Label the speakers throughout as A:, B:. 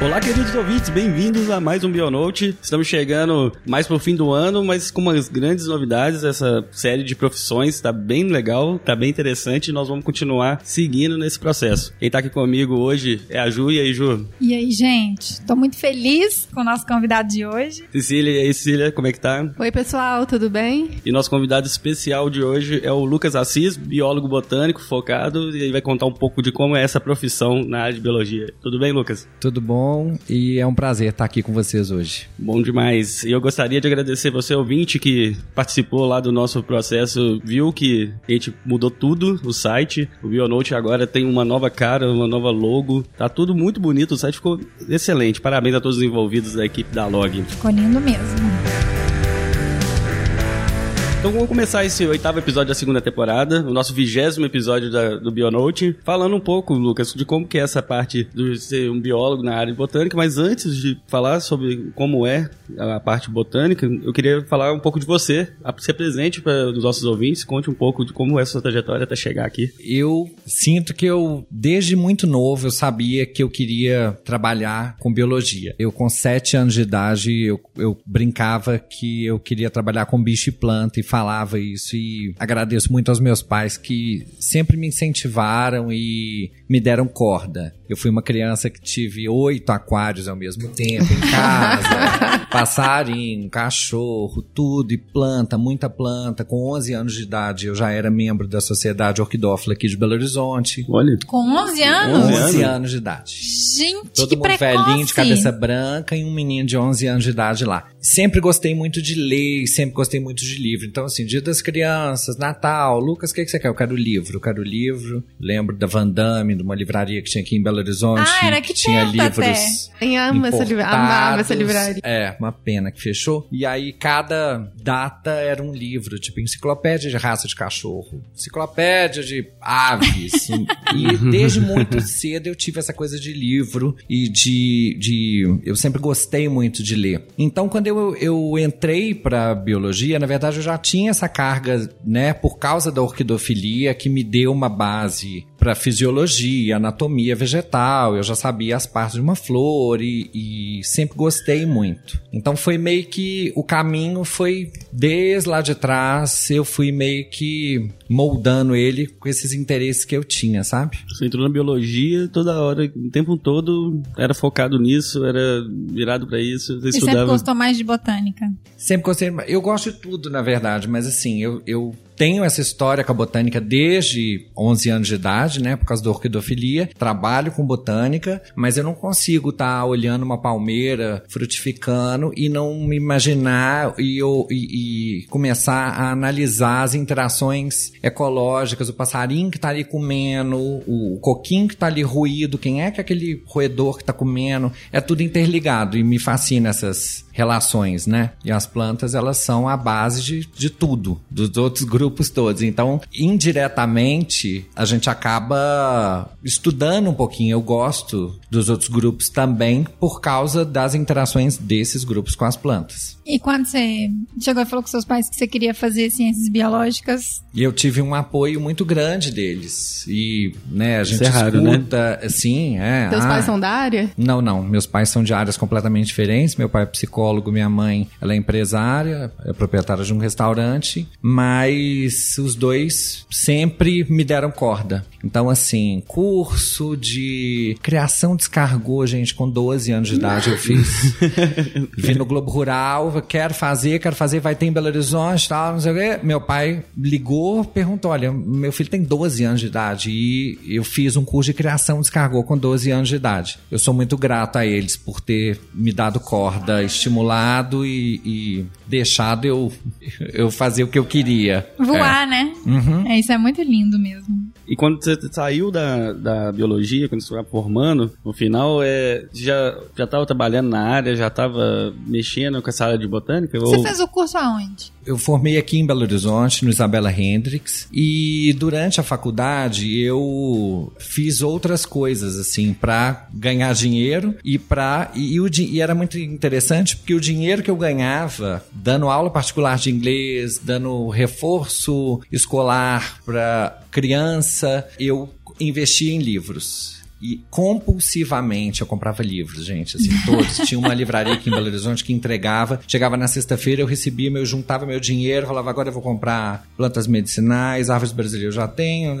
A: Olá, queridos ouvintes, bem-vindos a mais um Bionote. Estamos chegando mais pro fim do ano, mas com umas grandes novidades. Essa série de profissões está bem legal, está bem interessante e nós vamos continuar seguindo nesse processo. Quem está aqui comigo hoje é a Ju. E aí, Ju?
B: E aí, gente? Estou muito feliz com o nosso convidado de hoje.
A: Cecília, e aí, Cecília, como é que tá?
C: Oi, pessoal, tudo bem?
A: E nosso convidado especial de hoje é o Lucas Assis, biólogo botânico focado, e ele vai contar um pouco de como é essa profissão na área de biologia. Tudo bem, Lucas?
D: Tudo bom? E é um prazer estar aqui com vocês hoje.
A: Bom demais. E eu gostaria de agradecer você, ouvinte, que participou lá do nosso processo, viu que a gente mudou tudo, o site. O Bionote agora tem uma nova cara, uma nova logo. Tá tudo muito bonito, o site ficou excelente. Parabéns a todos os envolvidos da equipe da Log.
B: Ficou lindo mesmo.
A: Então vamos começar esse oitavo episódio da segunda temporada, o nosso vigésimo episódio da, do Bionote, falando um pouco, Lucas, de como que é essa parte de ser um biólogo na área botânica, mas antes de falar sobre como é a parte botânica, eu queria falar um pouco de você, se presente para os nossos ouvintes, conte um pouco de como é a sua trajetória até chegar aqui.
D: Eu sinto que eu, desde muito novo, eu sabia que eu queria trabalhar com biologia. Eu, com sete anos de idade, eu, eu brincava que eu queria trabalhar com bicho e planta e falava isso e agradeço muito aos meus pais que sempre me incentivaram e me deram corda. Eu fui uma criança que tive oito aquários ao mesmo tempo em casa, passarinho, cachorro, tudo e planta, muita planta. Com 11 anos de idade eu já era membro da Sociedade Orquidófila aqui de Belo Horizonte.
A: Olha.
B: Com 11 anos?
D: 11 anos, anos de idade.
B: Gente,
D: Todo
B: que
D: mundo
B: precoce.
D: velhinho de cabeça branca e um menino de 11 anos de idade lá. Sempre gostei muito de ler, sempre gostei muito de livro. Então, assim, Dia das Crianças, Natal, Lucas, o que, que você quer? Eu quero livro, eu quero livro. Lembro da Van Damme, de uma livraria que tinha aqui em Belo Horizonte.
B: Ah, era que
D: tinha
B: perto
D: livros.
C: Eu amo essa livra- amava essa livraria.
D: É, uma pena que fechou. E aí, cada data era um livro, tipo enciclopédia de raça de cachorro, enciclopédia de aves. e desde muito cedo eu tive essa coisa de livro e de. de eu sempre gostei muito de ler. Então, quando eu, eu entrei para biologia, na verdade eu já tinha essa carga, né, por causa da orquidofilia, que me deu uma base para fisiologia, anatomia vegetal, eu já sabia as partes de uma flor e, e sempre gostei muito. Então foi meio que o caminho foi desde lá de trás, eu fui meio que moldando ele com esses interesses que eu tinha, sabe?
A: Você entrou na biologia toda hora, o tempo todo era focado nisso, era virado para isso, você
B: Você sempre
A: estudava.
B: gostou mais de botânica.
D: Sempre gostei, eu gosto de tudo, na verdade, mas assim, eu, eu tenho essa história com a botânica desde 11 anos de idade, né, por causa da orquidofilia. Trabalho com botânica, mas eu não consigo estar olhando uma palmeira frutificando e não me imaginar e, eu, e, e começar a analisar as interações ecológicas, o passarinho que tá ali comendo, o coquinho que tá ali ruído, quem é que é aquele roedor que tá comendo, é tudo interligado e me fascina essas relações, né? E as plantas, elas são a base de, de tudo, dos outros grupos todos. Então, indiretamente, a gente acaba estudando um pouquinho. Eu gosto dos outros grupos também por causa das interações desses grupos com as plantas.
B: E quando você chegou e falou com seus pais que você queria fazer ciências biológicas,
D: E eu tive um apoio muito grande deles. E, né, a gente
A: é raro, né?
D: escuta, sim, é.
C: Teus
D: ah,
C: pais são da área?
D: Não, não. Meus pais são de áreas completamente diferentes. Meu pai é psicólogo, minha mãe ela é empresária, é proprietária de um restaurante, mas os dois sempre me deram corda. Então, assim, curso de criação de escargot, gente, com 12 anos de idade eu fiz. Vi no Globo Rural, quero fazer, quero fazer, vai ter em Belo Horizonte, tal, não sei o quê. Meu pai ligou, perguntou, olha, meu filho tem 12 anos de idade e eu fiz um curso de criação de escargot com 12 anos de idade. Eu sou muito grato a eles por ter me dado corda, estimulado e, e deixado eu, eu fazer o que eu queria.
B: voar, né? É, isso é muito lindo mesmo.
A: E quando você saiu da, da biologia, quando você estava formando, no final, é, já já estava trabalhando na área, já estava mexendo com essa área de botânica?
B: Você
A: ou...
B: fez o curso aonde?
D: Eu formei aqui em Belo Horizonte, no Isabela Hendricks, e durante a faculdade eu fiz outras coisas assim para ganhar dinheiro e para e, e, o, e era muito interessante porque o dinheiro que eu ganhava dando aula particular de inglês, dando reforço escolar para criança, eu investia em livros. E compulsivamente eu comprava livros, gente, assim, todos. Tinha uma livraria aqui em Belo Horizonte que entregava. Chegava na sexta-feira, eu recebia, eu juntava meu dinheiro, falava, agora eu vou comprar plantas medicinais, árvores brasileiras eu já tenho.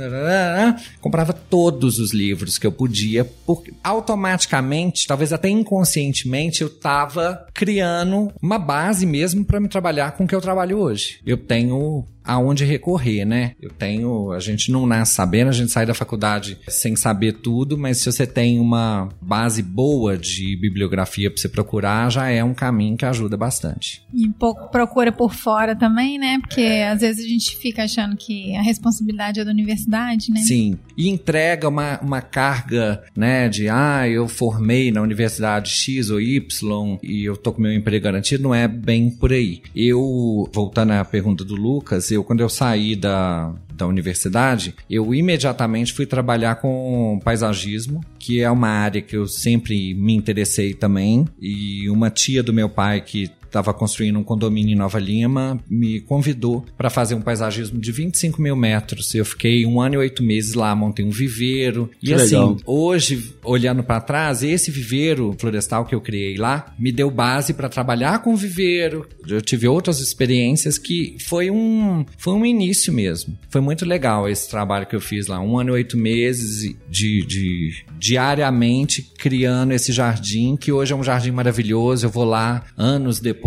D: Comprava todos os livros que eu podia, porque automaticamente, talvez até inconscientemente, eu estava criando uma base mesmo para me trabalhar com o que eu trabalho hoje. Eu tenho aonde recorrer, né? Eu tenho, a gente não nasce sabendo, a gente sai da faculdade sem saber tudo, mas se você tem uma base boa de bibliografia para você procurar, já é um caminho que ajuda bastante.
B: E um pouco procura por fora também, né? Porque às vezes a gente fica achando que a responsabilidade é da universidade, né?
D: Sim. E entrega uma, uma carga, né, de ah, eu formei na universidade X ou Y e eu tô com meu emprego garantido, não é bem por aí. Eu, voltando à pergunta do Lucas, eu quando eu saí da, da universidade, eu imediatamente fui trabalhar com paisagismo, que é uma área que eu sempre me interessei também. E uma tia do meu pai que estava construindo um condomínio em Nova Lima, me convidou para fazer um paisagismo de 25 mil metros. Eu fiquei um ano e oito meses lá, montei um viveiro.
A: Que
D: e assim,
A: legal.
D: hoje, olhando para trás, esse viveiro florestal que eu criei lá me deu base para trabalhar com viveiro. Eu tive outras experiências que foi um, foi um início mesmo. Foi muito legal esse trabalho que eu fiz lá. Um ano e oito meses de, de diariamente criando esse jardim, que hoje é um jardim maravilhoso. Eu vou lá anos depois,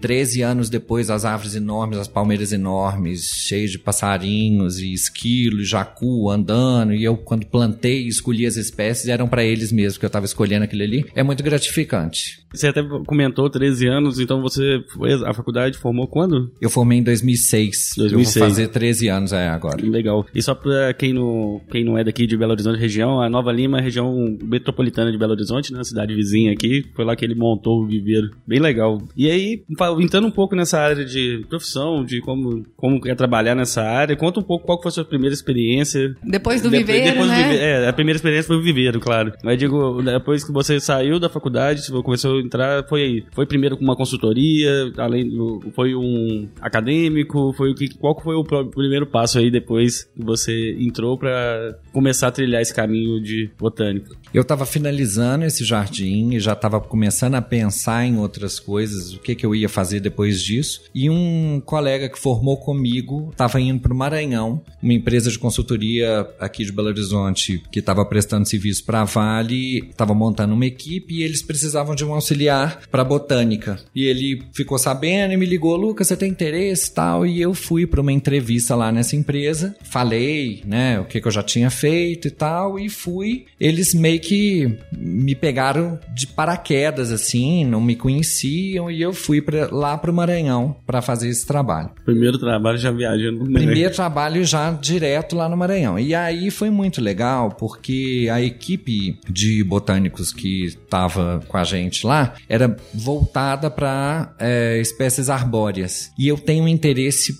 D: 13 anos depois, as árvores enormes, as palmeiras enormes, cheias de passarinhos e esquilo, jacu andando. E eu, quando plantei e escolhi as espécies, eram para eles mesmo que eu estava escolhendo aquilo ali. É muito gratificante.
A: Você até comentou 13 anos, então você foi a faculdade formou quando?
D: Eu formei em 2006.
A: 2006.
D: Eu vou fazer 13 anos é agora.
A: Legal. E só pra quem não, quem não é daqui de Belo Horizonte região, a Nova Lima é a região metropolitana de Belo Horizonte, né? Cidade vizinha aqui. Foi lá que ele montou o viveiro. Bem legal. E aí, entrando um pouco nessa área de profissão, de como, como é trabalhar nessa área, conta um pouco qual foi a sua primeira experiência.
C: Depois do
A: Depois-
C: viveiro,
A: depois do
C: né?
A: vive- É, a primeira experiência foi o viveiro, claro. Mas digo, depois que você saiu da faculdade, você começou a entrar, foi aí. Foi primeiro com uma consultoria, além do. Foi um acadêmico, foi o que. Qual foi o primeiro passo aí depois que você entrou pra começar a trilhar esse caminho de botânico?
D: Eu estava finalizando esse jardim e já estava começando a pensar em outras coisas, o que, que eu ia fazer depois disso. E um colega que formou comigo estava indo para o Maranhão, uma empresa de consultoria aqui de Belo Horizonte que estava prestando serviço para a Vale, estava montando uma equipe e eles precisavam de um auxiliar para botânica. E ele ficou sabendo e me ligou, Lucas, você tem interesse tal? E eu fui para uma entrevista lá nessa empresa, falei, né, o que, que eu já tinha feito e tal, e fui. Eles meio que me pegaram de paraquedas, assim, não me conheciam, e eu fui pra, lá pro Maranhão para fazer esse trabalho.
A: Primeiro trabalho já viajando. né?
D: Primeiro trabalho já direto lá no Maranhão. E aí foi muito legal, porque a equipe de botânicos que estava com a gente lá era voltada para espécies arbóreas. E eu tenho um interesse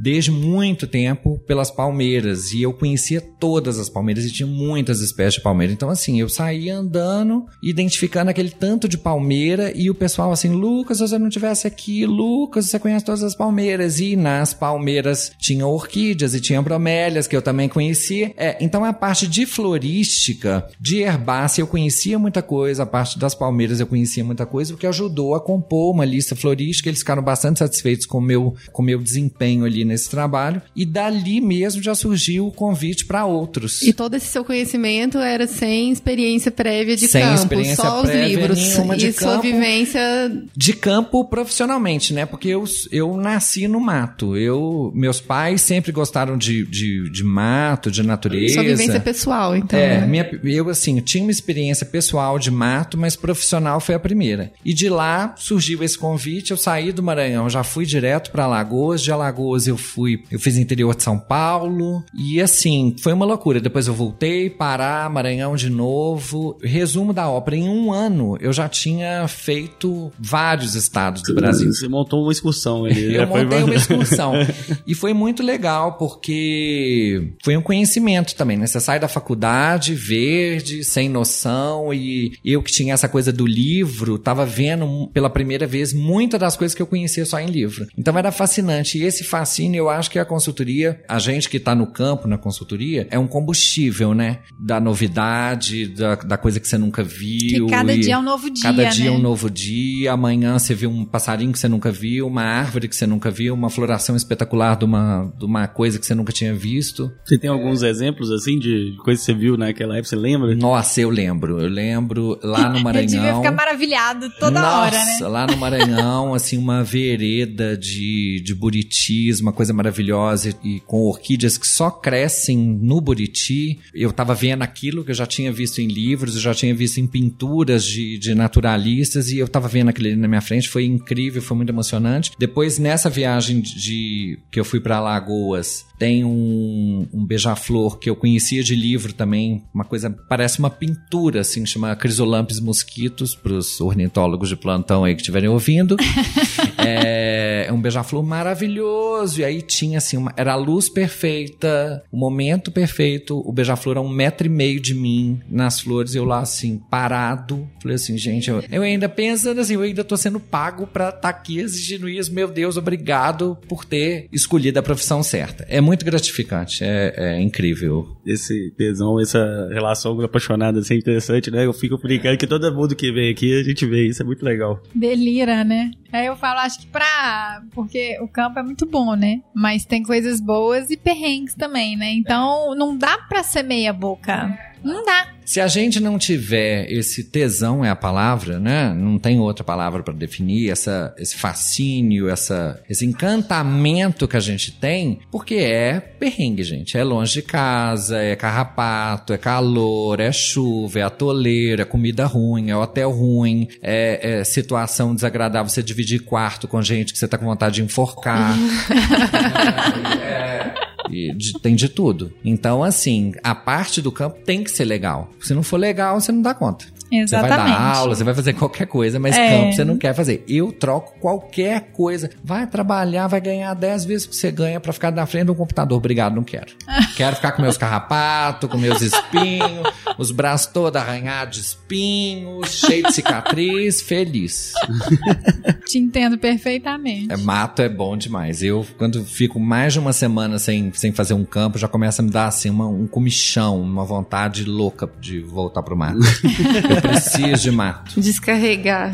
D: desde muito tempo pelas palmeiras. E eu conhecia todas as palmeiras e tinha muitas espécies de palmeira. Então, assim, eu saía andando, identificando aquele tanto de palmeira e o pessoal assim, Lucas, se você não tivesse aqui, Lucas, você conhece todas as palmeiras. E nas palmeiras tinha orquídeas e tinha bromélias, que eu também conhecia. É, então, a parte de florística, de herbácea, eu conhecia muita coisa. A parte das palmeiras eu conhecia muita coisa, o que ajudou a compor uma lista florística. Eles ficaram bastante satisfeitos com meu, com meu desempenho ali nesse trabalho. E dali mesmo já surgiu o convite para outros.
C: E todo esse seu conhecimento era sem experiência prévia de
D: Sem
C: campo,
D: experiência
C: só os
D: prévia
C: livros.
D: nenhuma de
C: e sua
D: campo.
C: vivência
D: de campo profissionalmente, né? Porque eu, eu nasci no mato. Eu, meus pais sempre gostaram de, de, de mato, de natureza.
C: Sua vivência pessoal, então.
D: É,
C: né?
D: minha, eu assim, eu tinha uma experiência pessoal de mato, mas profissional foi a primeira. E de lá surgiu esse convite, eu saí do Maranhão, já fui direto para Alagoas, de Alagoas Alagoas, eu fui, eu fiz interior de São Paulo e assim, foi uma loucura. Depois eu voltei, Pará, Maranhão de novo. Resumo da ópera, em um ano eu já tinha feito vários estados do Brasil.
A: Você montou uma excursão ali.
D: Eu
A: foi-
D: montei uma excursão. e foi muito legal, porque foi um conhecimento também, né? Você sai da faculdade verde, sem noção, e eu que tinha essa coisa do livro, tava vendo pela primeira vez muitas das coisas que eu conhecia só em livro. Então era fascinante. E esse fascínio, eu acho que a consultoria, a gente que tá no campo, na consultoria, é um combustível, né? Da novidade, da, da coisa que você nunca viu.
B: Que cada
D: e
B: dia é um novo dia,
D: Cada dia é
B: né?
D: um novo dia. Amanhã você viu um passarinho que você nunca viu, uma árvore que você nunca viu, uma floração espetacular de uma, de uma coisa que você nunca tinha visto.
A: Você tem alguns exemplos, assim, de coisas que você viu naquela época, você lembra?
D: Nossa, eu lembro. Eu lembro lá no
B: Eu devia
D: Maranhão.
B: ficar maravilhado toda
D: Nossa,
B: hora, né?
D: lá no Maranhão, assim, uma vereda de, de buritis, uma coisa maravilhosa, e com orquídeas que só crescem no buriti. Eu tava vendo aquilo que eu já tinha visto em livros, eu já tinha visto em pinturas de, de naturalistas, e eu tava vendo aquilo ali na minha frente, foi incrível, foi muito emocionante. Depois, nessa viagem de que eu fui para Alagoas, tem um, um beija-flor que eu conhecia de livro também, uma coisa, parece uma pintura, assim, chama Crisolampes mosquitos, pros ornitólogos de plantão aí que estiverem ouvindo. é, é um beija-flor maravilhoso, e aí tinha, assim, uma, era a luz perfeita, o momento perfeito, o beija-flor a um metro e meio de mim, nas flores, eu lá, assim, parado, falei assim, gente, eu, eu ainda pensando assim, eu ainda tô sendo pago pra estar aqui exigindo isso, meu Deus, obrigado por ter escolhido a profissão certa. É muito gratificante, é, é incrível.
A: Esse tesão, essa relação apaixonada, assim, é interessante, né? Eu fico brincando que todo mundo que vem aqui, a gente vê isso, é muito legal.
B: Delira, né? Aí eu falo, acho que pra. Porque o campo é muito bom, né? Mas tem coisas boas e perrengues também, né? Então não dá pra ser meia boca. Não dá.
D: Se a gente não tiver esse tesão é a palavra, né? Não tem outra palavra para definir essa, esse fascínio, essa, esse encantamento que a gente tem, porque é perrengue, gente. É longe de casa, é carrapato, é calor, é chuva, é atoleira, é comida ruim, é hotel ruim, é, é situação desagradável você dividir quarto com gente que você tá com vontade de enforcar. E de- tem de tudo. Então, assim, a parte do campo tem que ser legal. Se não for legal, você não dá conta. Você vai
B: Exatamente.
D: dar aula, você vai fazer qualquer coisa, mas
B: É.
D: campo você não quer fazer. Eu troco qualquer coisa. Vai trabalhar, vai ganhar 10 vezes o que você ganha pra ficar na frente do computador. Obrigado, não quero. quero ficar com meus carrapatos, com meus espinhos, os braços todos arranhados de espinhos, cheio de cicatriz, feliz.
B: Te entendo perfeitamente.
D: É, mato é bom demais. Eu, quando fico mais de uma semana sem, sem fazer um campo, já começa a me dar assim uma- um comichão, uma vontade louca de voltar pro mato. Eu preciso de mato.
C: Descarregar.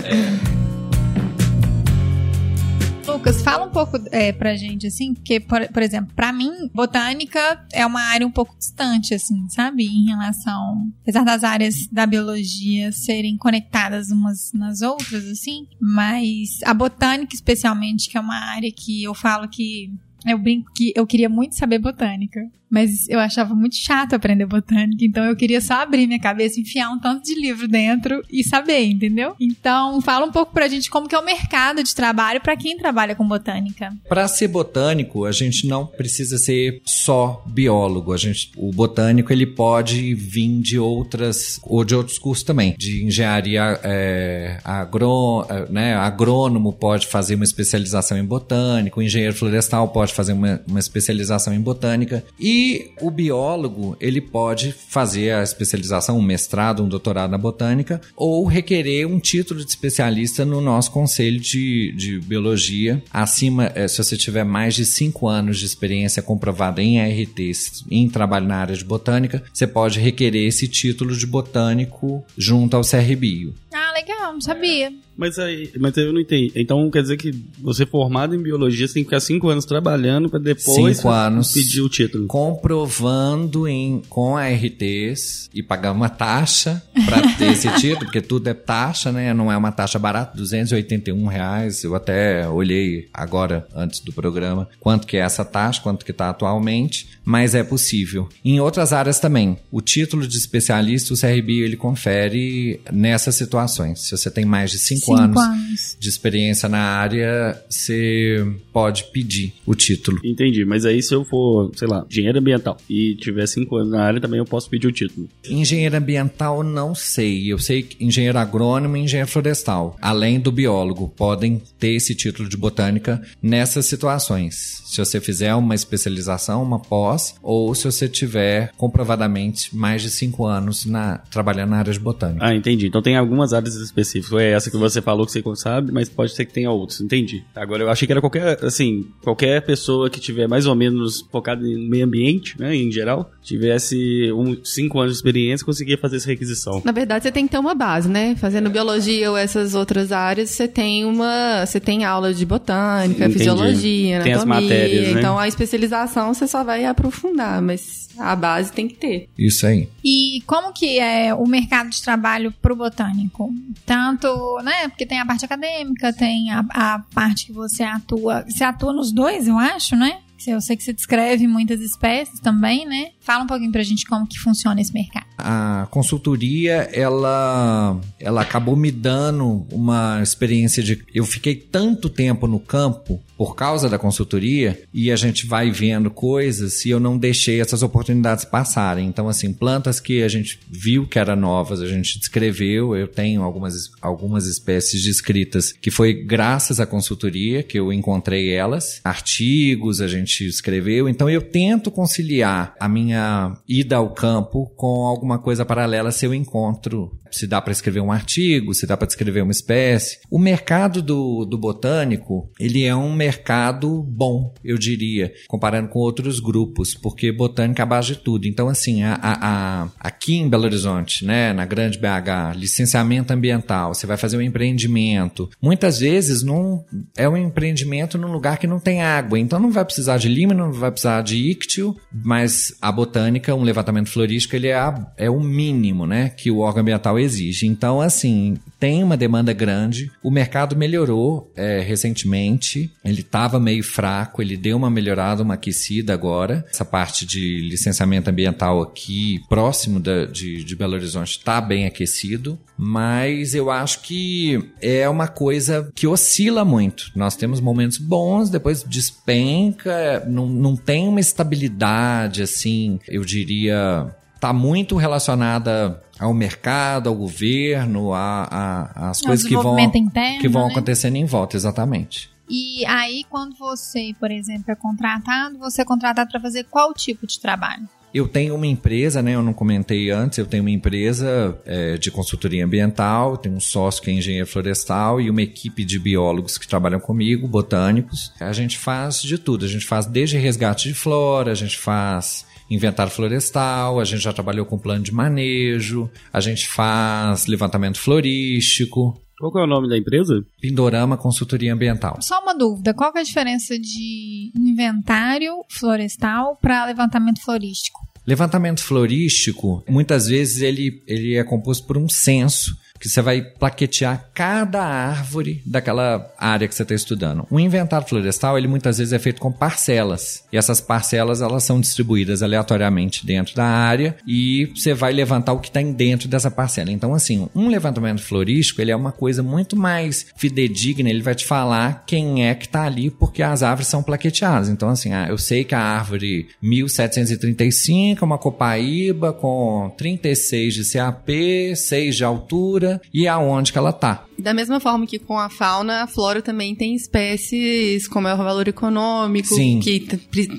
B: Lucas, fala um pouco é, pra gente, assim, porque, por, por exemplo, pra mim, botânica é uma área um pouco distante, assim, sabe? Em relação. Apesar das áreas da biologia serem conectadas umas nas outras, assim, mas a botânica, especialmente, que é uma área que eu falo que. Eu brinco que eu queria muito saber botânica. Mas eu achava muito chato aprender botânica, então eu queria só abrir minha cabeça, enfiar um tanto de livro dentro e saber, entendeu? Então, fala um pouco pra gente como que é o mercado de trabalho pra quem trabalha com botânica.
D: Para ser botânico, a gente não precisa ser só biólogo. A gente, o botânico ele pode vir de outras ou de outros cursos também, de engenharia é, agrô, é, né, agrônomo pode fazer uma especialização em botânica, o engenheiro florestal pode fazer uma, uma especialização em botânica e o biólogo ele pode fazer a especialização, um mestrado, um doutorado na botânica ou requerer um título de especialista no nosso conselho de, de biologia. Acima, eh, se você tiver mais de cinco anos de experiência comprovada em ARTs, em trabalho na área de botânica, você pode requerer esse título de botânico junto ao CRBio.
B: Ah, legal, não sabia.
A: Mas aí, mas eu não entendi. Então quer dizer que você formado em biologia, você tem que ficar cinco anos trabalhando pra depois
D: Cinco anos.
A: pedir o título.
D: comprovando em, com ARTs e pagar uma taxa para ter esse título, porque tudo é taxa, né? Não é uma taxa barata, 281 reais. Eu até olhei agora, antes do programa, quanto que é essa taxa, quanto que está atualmente, mas é possível. Em outras áreas também, o título de especialista, o CRB, ele confere nessas situações. Se você tem mais de 5 anos,
B: anos.
D: de experiência na área, você pode pedir o título.
A: Entendi, mas aí se eu for, sei lá, engenheiro ambiental e tiver cinco anos na área, também eu posso pedir o título.
D: Engenheiro ambiental, não sei. Eu sei que engenheiro agrônomo e engenheiro florestal, além do biólogo, podem ter esse título de botânica nessas situações. Se você fizer uma especialização, uma pós, ou se você tiver comprovadamente mais de cinco anos na, trabalhando na área de botânica.
A: Ah, entendi. Então tem algumas áreas específicas. É essa que você falou que você sabe, mas pode ser que tenha outras. Entendi. Agora eu achei que era qualquer, assim, qualquer pessoa que tiver mais ou menos focada em meio ambiente, né, em geral, tivesse um, cinco anos de experiência, conseguia fazer essa requisição.
C: Na verdade, você tem que ter uma base, né? Fazendo biologia ou essas outras áreas, você tem uma, você tem aula de botânica,
A: Entendi.
C: fisiologia,
A: Tem as
C: anatomia.
A: matérias, né?
C: Então a especialização você só vai aprofundar, mas a base tem que ter.
D: Isso aí.
B: E como que é o mercado de trabalho pro botânico? Tanto, né? Porque tem a parte acadêmica, tem a, a parte que você atua. Você atua nos dois, eu acho, né? Eu sei que você descreve muitas espécies também, né? Fala um pouquinho pra gente como que funciona esse mercado.
D: A consultoria, ela, ela acabou me dando uma experiência de. Eu fiquei tanto tempo no campo por causa da consultoria e a gente vai vendo coisas e eu não deixei essas oportunidades passarem. Então, assim, plantas que a gente viu que eram novas, a gente descreveu. Eu tenho algumas, algumas espécies descritas que foi graças à consultoria que eu encontrei elas. Artigos a gente escreveu. Então, eu tento conciliar a minha ida ao campo com alguma coisa paralela se eu encontro. Se dá para escrever um artigo, se dá para descrever uma espécie. O mercado do, do botânico, ele é um mercado bom, eu diria, comparando com outros grupos, porque botânica é a base de tudo. Então, assim, a, a, a- aqui em Belo Horizonte, né, na grande BH, licenciamento ambiental, você vai fazer um empreendimento. Muitas vezes não é um empreendimento num lugar que não tem água, então não vai precisar de lima, não vai precisar de íctio, mas a botânica, um levantamento florístico, ele é, a- é o mínimo, né, que o órgão ambiental exige. Então, assim, tem uma demanda grande. O mercado melhorou é, recentemente. Ele estava meio fraco, ele deu uma melhorada, uma aquecida agora. Essa parte de licenciamento ambiental aqui, próximo da- de, de Belo Horizonte, está bem aquecido. Mas eu acho que é uma coisa que oscila muito. Nós temos momentos bons, depois despenca, não, não tem uma estabilidade, assim, eu diria está muito relacionada ao mercado, ao governo, a, a- as
B: Ao
D: coisas que vão,
B: interno,
D: que vão
B: né?
D: acontecendo em volta, exatamente.
B: E aí, quando você, por exemplo, é contratado, você é contratado para fazer qual tipo de trabalho?
D: Eu tenho uma empresa, né? Eu não comentei antes, eu tenho uma empresa é, de consultoria ambiental, tenho um sócio que é engenheiro florestal e uma equipe de biólogos que trabalham comigo, botânicos. A gente faz de tudo, a gente faz desde resgate de flora, a gente faz inventário florestal, a gente já trabalhou com plano de manejo, a gente faz levantamento florístico,
A: Qual é o nome da empresa?
D: Pindorama Consultoria Ambiental.
B: Só uma dúvida, qual é a diferença de inventário florestal para levantamento florístico?
D: Levantamento florístico, muitas vezes ele, ele é composto por um censo que você vai plaquetear cada árvore daquela área que você está estudando. O inventário florestal, ele muitas vezes é feito com parcelas. E essas parcelas, elas são distribuídas aleatoriamente dentro da área e você vai levantar o que está dentro dessa parcela. Então, assim, um levantamento florístico, ele é uma coisa muito mais fidedigna, ele vai te falar quem é que está ali, porque as árvores são plaqueteadas. Então, assim, ah, eu sei que a árvore 1735 é uma copaíba com 36 de CAP, 6 de altura e aonde que ela tá.
C: Da mesma forma que com a fauna, a flora também tem espécies como é o valor econômico,
D: Sim.
C: que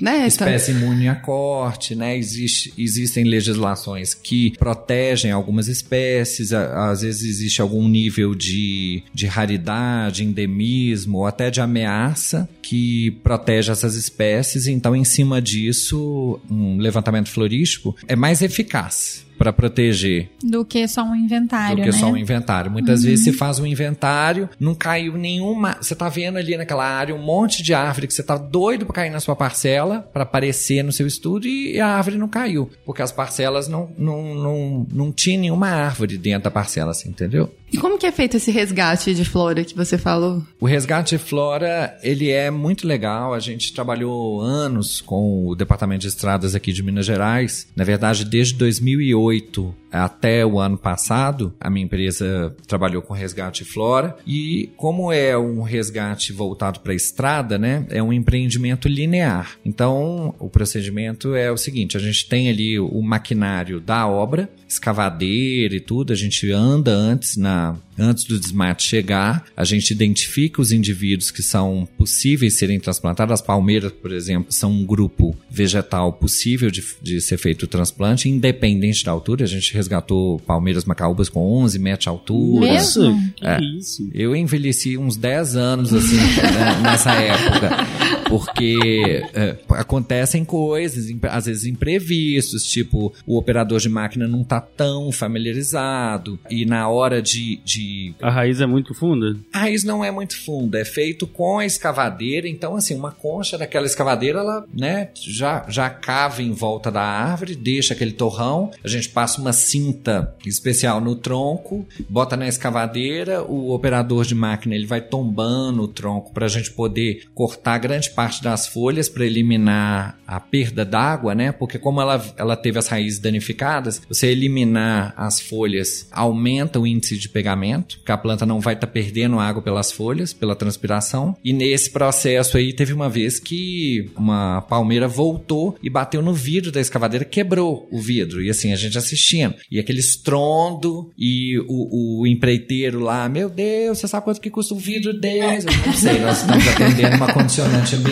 C: né, tá-
D: Espécie imune a corte, né? Existe, existem legislações que protegem algumas espécies, às vezes existe algum nível de, de raridade, endemismo ou até de ameaça que protege essas espécies, então em cima disso, um levantamento florístico é mais eficaz. Para proteger
B: Do que só um inventário,
D: do que
B: né?
D: só um inventário. Muitas vezes você faz um inventário, não caiu nenhuma. Você tá vendo ali naquela área um monte de árvore que você tá doido pra cair na sua parcela, pra aparecer no seu estudo, e a árvore não caiu. Porque as parcelas não, não, não, não tinha nenhuma árvore dentro da parcela, assim, entendeu?
C: E como que é feito esse resgate de flora que você falou?
D: O resgate de flora, ele é muito legal. A gente trabalhou anos com o Departamento de Estradas aqui de Minas Gerais. Na verdade, desde 2008 até o ano passado, a minha empresa trabalhou com resgate flora. E como é um resgate voltado para a estrada, né? É um empreendimento linear. Então, o procedimento é o seguinte: a gente tem ali o maquinário da obra, escavadeira e tudo. A gente anda antes na antes do desmate chegar, a gente identifica os indivíduos que são possíveis serem transplantados. As palmeiras, por exemplo, são um grupo vegetal possível de, de ser feito o transplante, independente da altura. A gente resgatou palmeiras macaúbas com 11 metros de altura.
B: Mesmo?
D: É.
A: isso?
D: Eu envelheci uns 10 anos, assim, né, nessa época. Porque é, acontecem coisas, às vezes imprevistos, tipo, o operador de máquina não tá tão familiarizado, e na hora de. de...
A: A raiz é muito funda?
D: A raiz não é muito funda, é feito com a escavadeira, então, assim, uma concha daquela escavadeira, ela, né, já, já cava em volta da árvore, deixa aquele torrão, a gente passa uma cinta especial no tronco, bota na escavadeira, o operador de máquina ele vai tombando o tronco para a gente poder cortar grande parte das folhas para eliminar a perda d'água, né? Porque como ela, ela teve as raízes danificadas, você eliminar as folhas aumenta o índice de pegamento, porque a planta não vai estar perdendo água pelas folhas, pela transpiração. E nesse processo aí teve uma vez que uma palmeira voltou e bateu no vidro da escavadeira, quebrou o vidro. E assim, a gente assistindo. E aquele estrondo e o, o empreiteiro lá, meu Deus, você sabe quanto que custa um vidro desse? Eu não sei, nós estamos atendendo uma condicionante ambiental,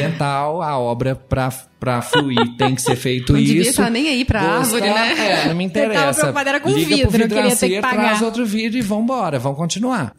D: a obra para para fluir tem que ser feito
C: Não devia
D: isso.
C: estar nem aí pra árvore, né?
D: É, não me
B: tava
D: interessa.
B: preocupado era com
D: Liga
B: vidro,
D: pro
B: eu queria ter que pagar.
D: traz outro vidro e vambora, vamos continuar.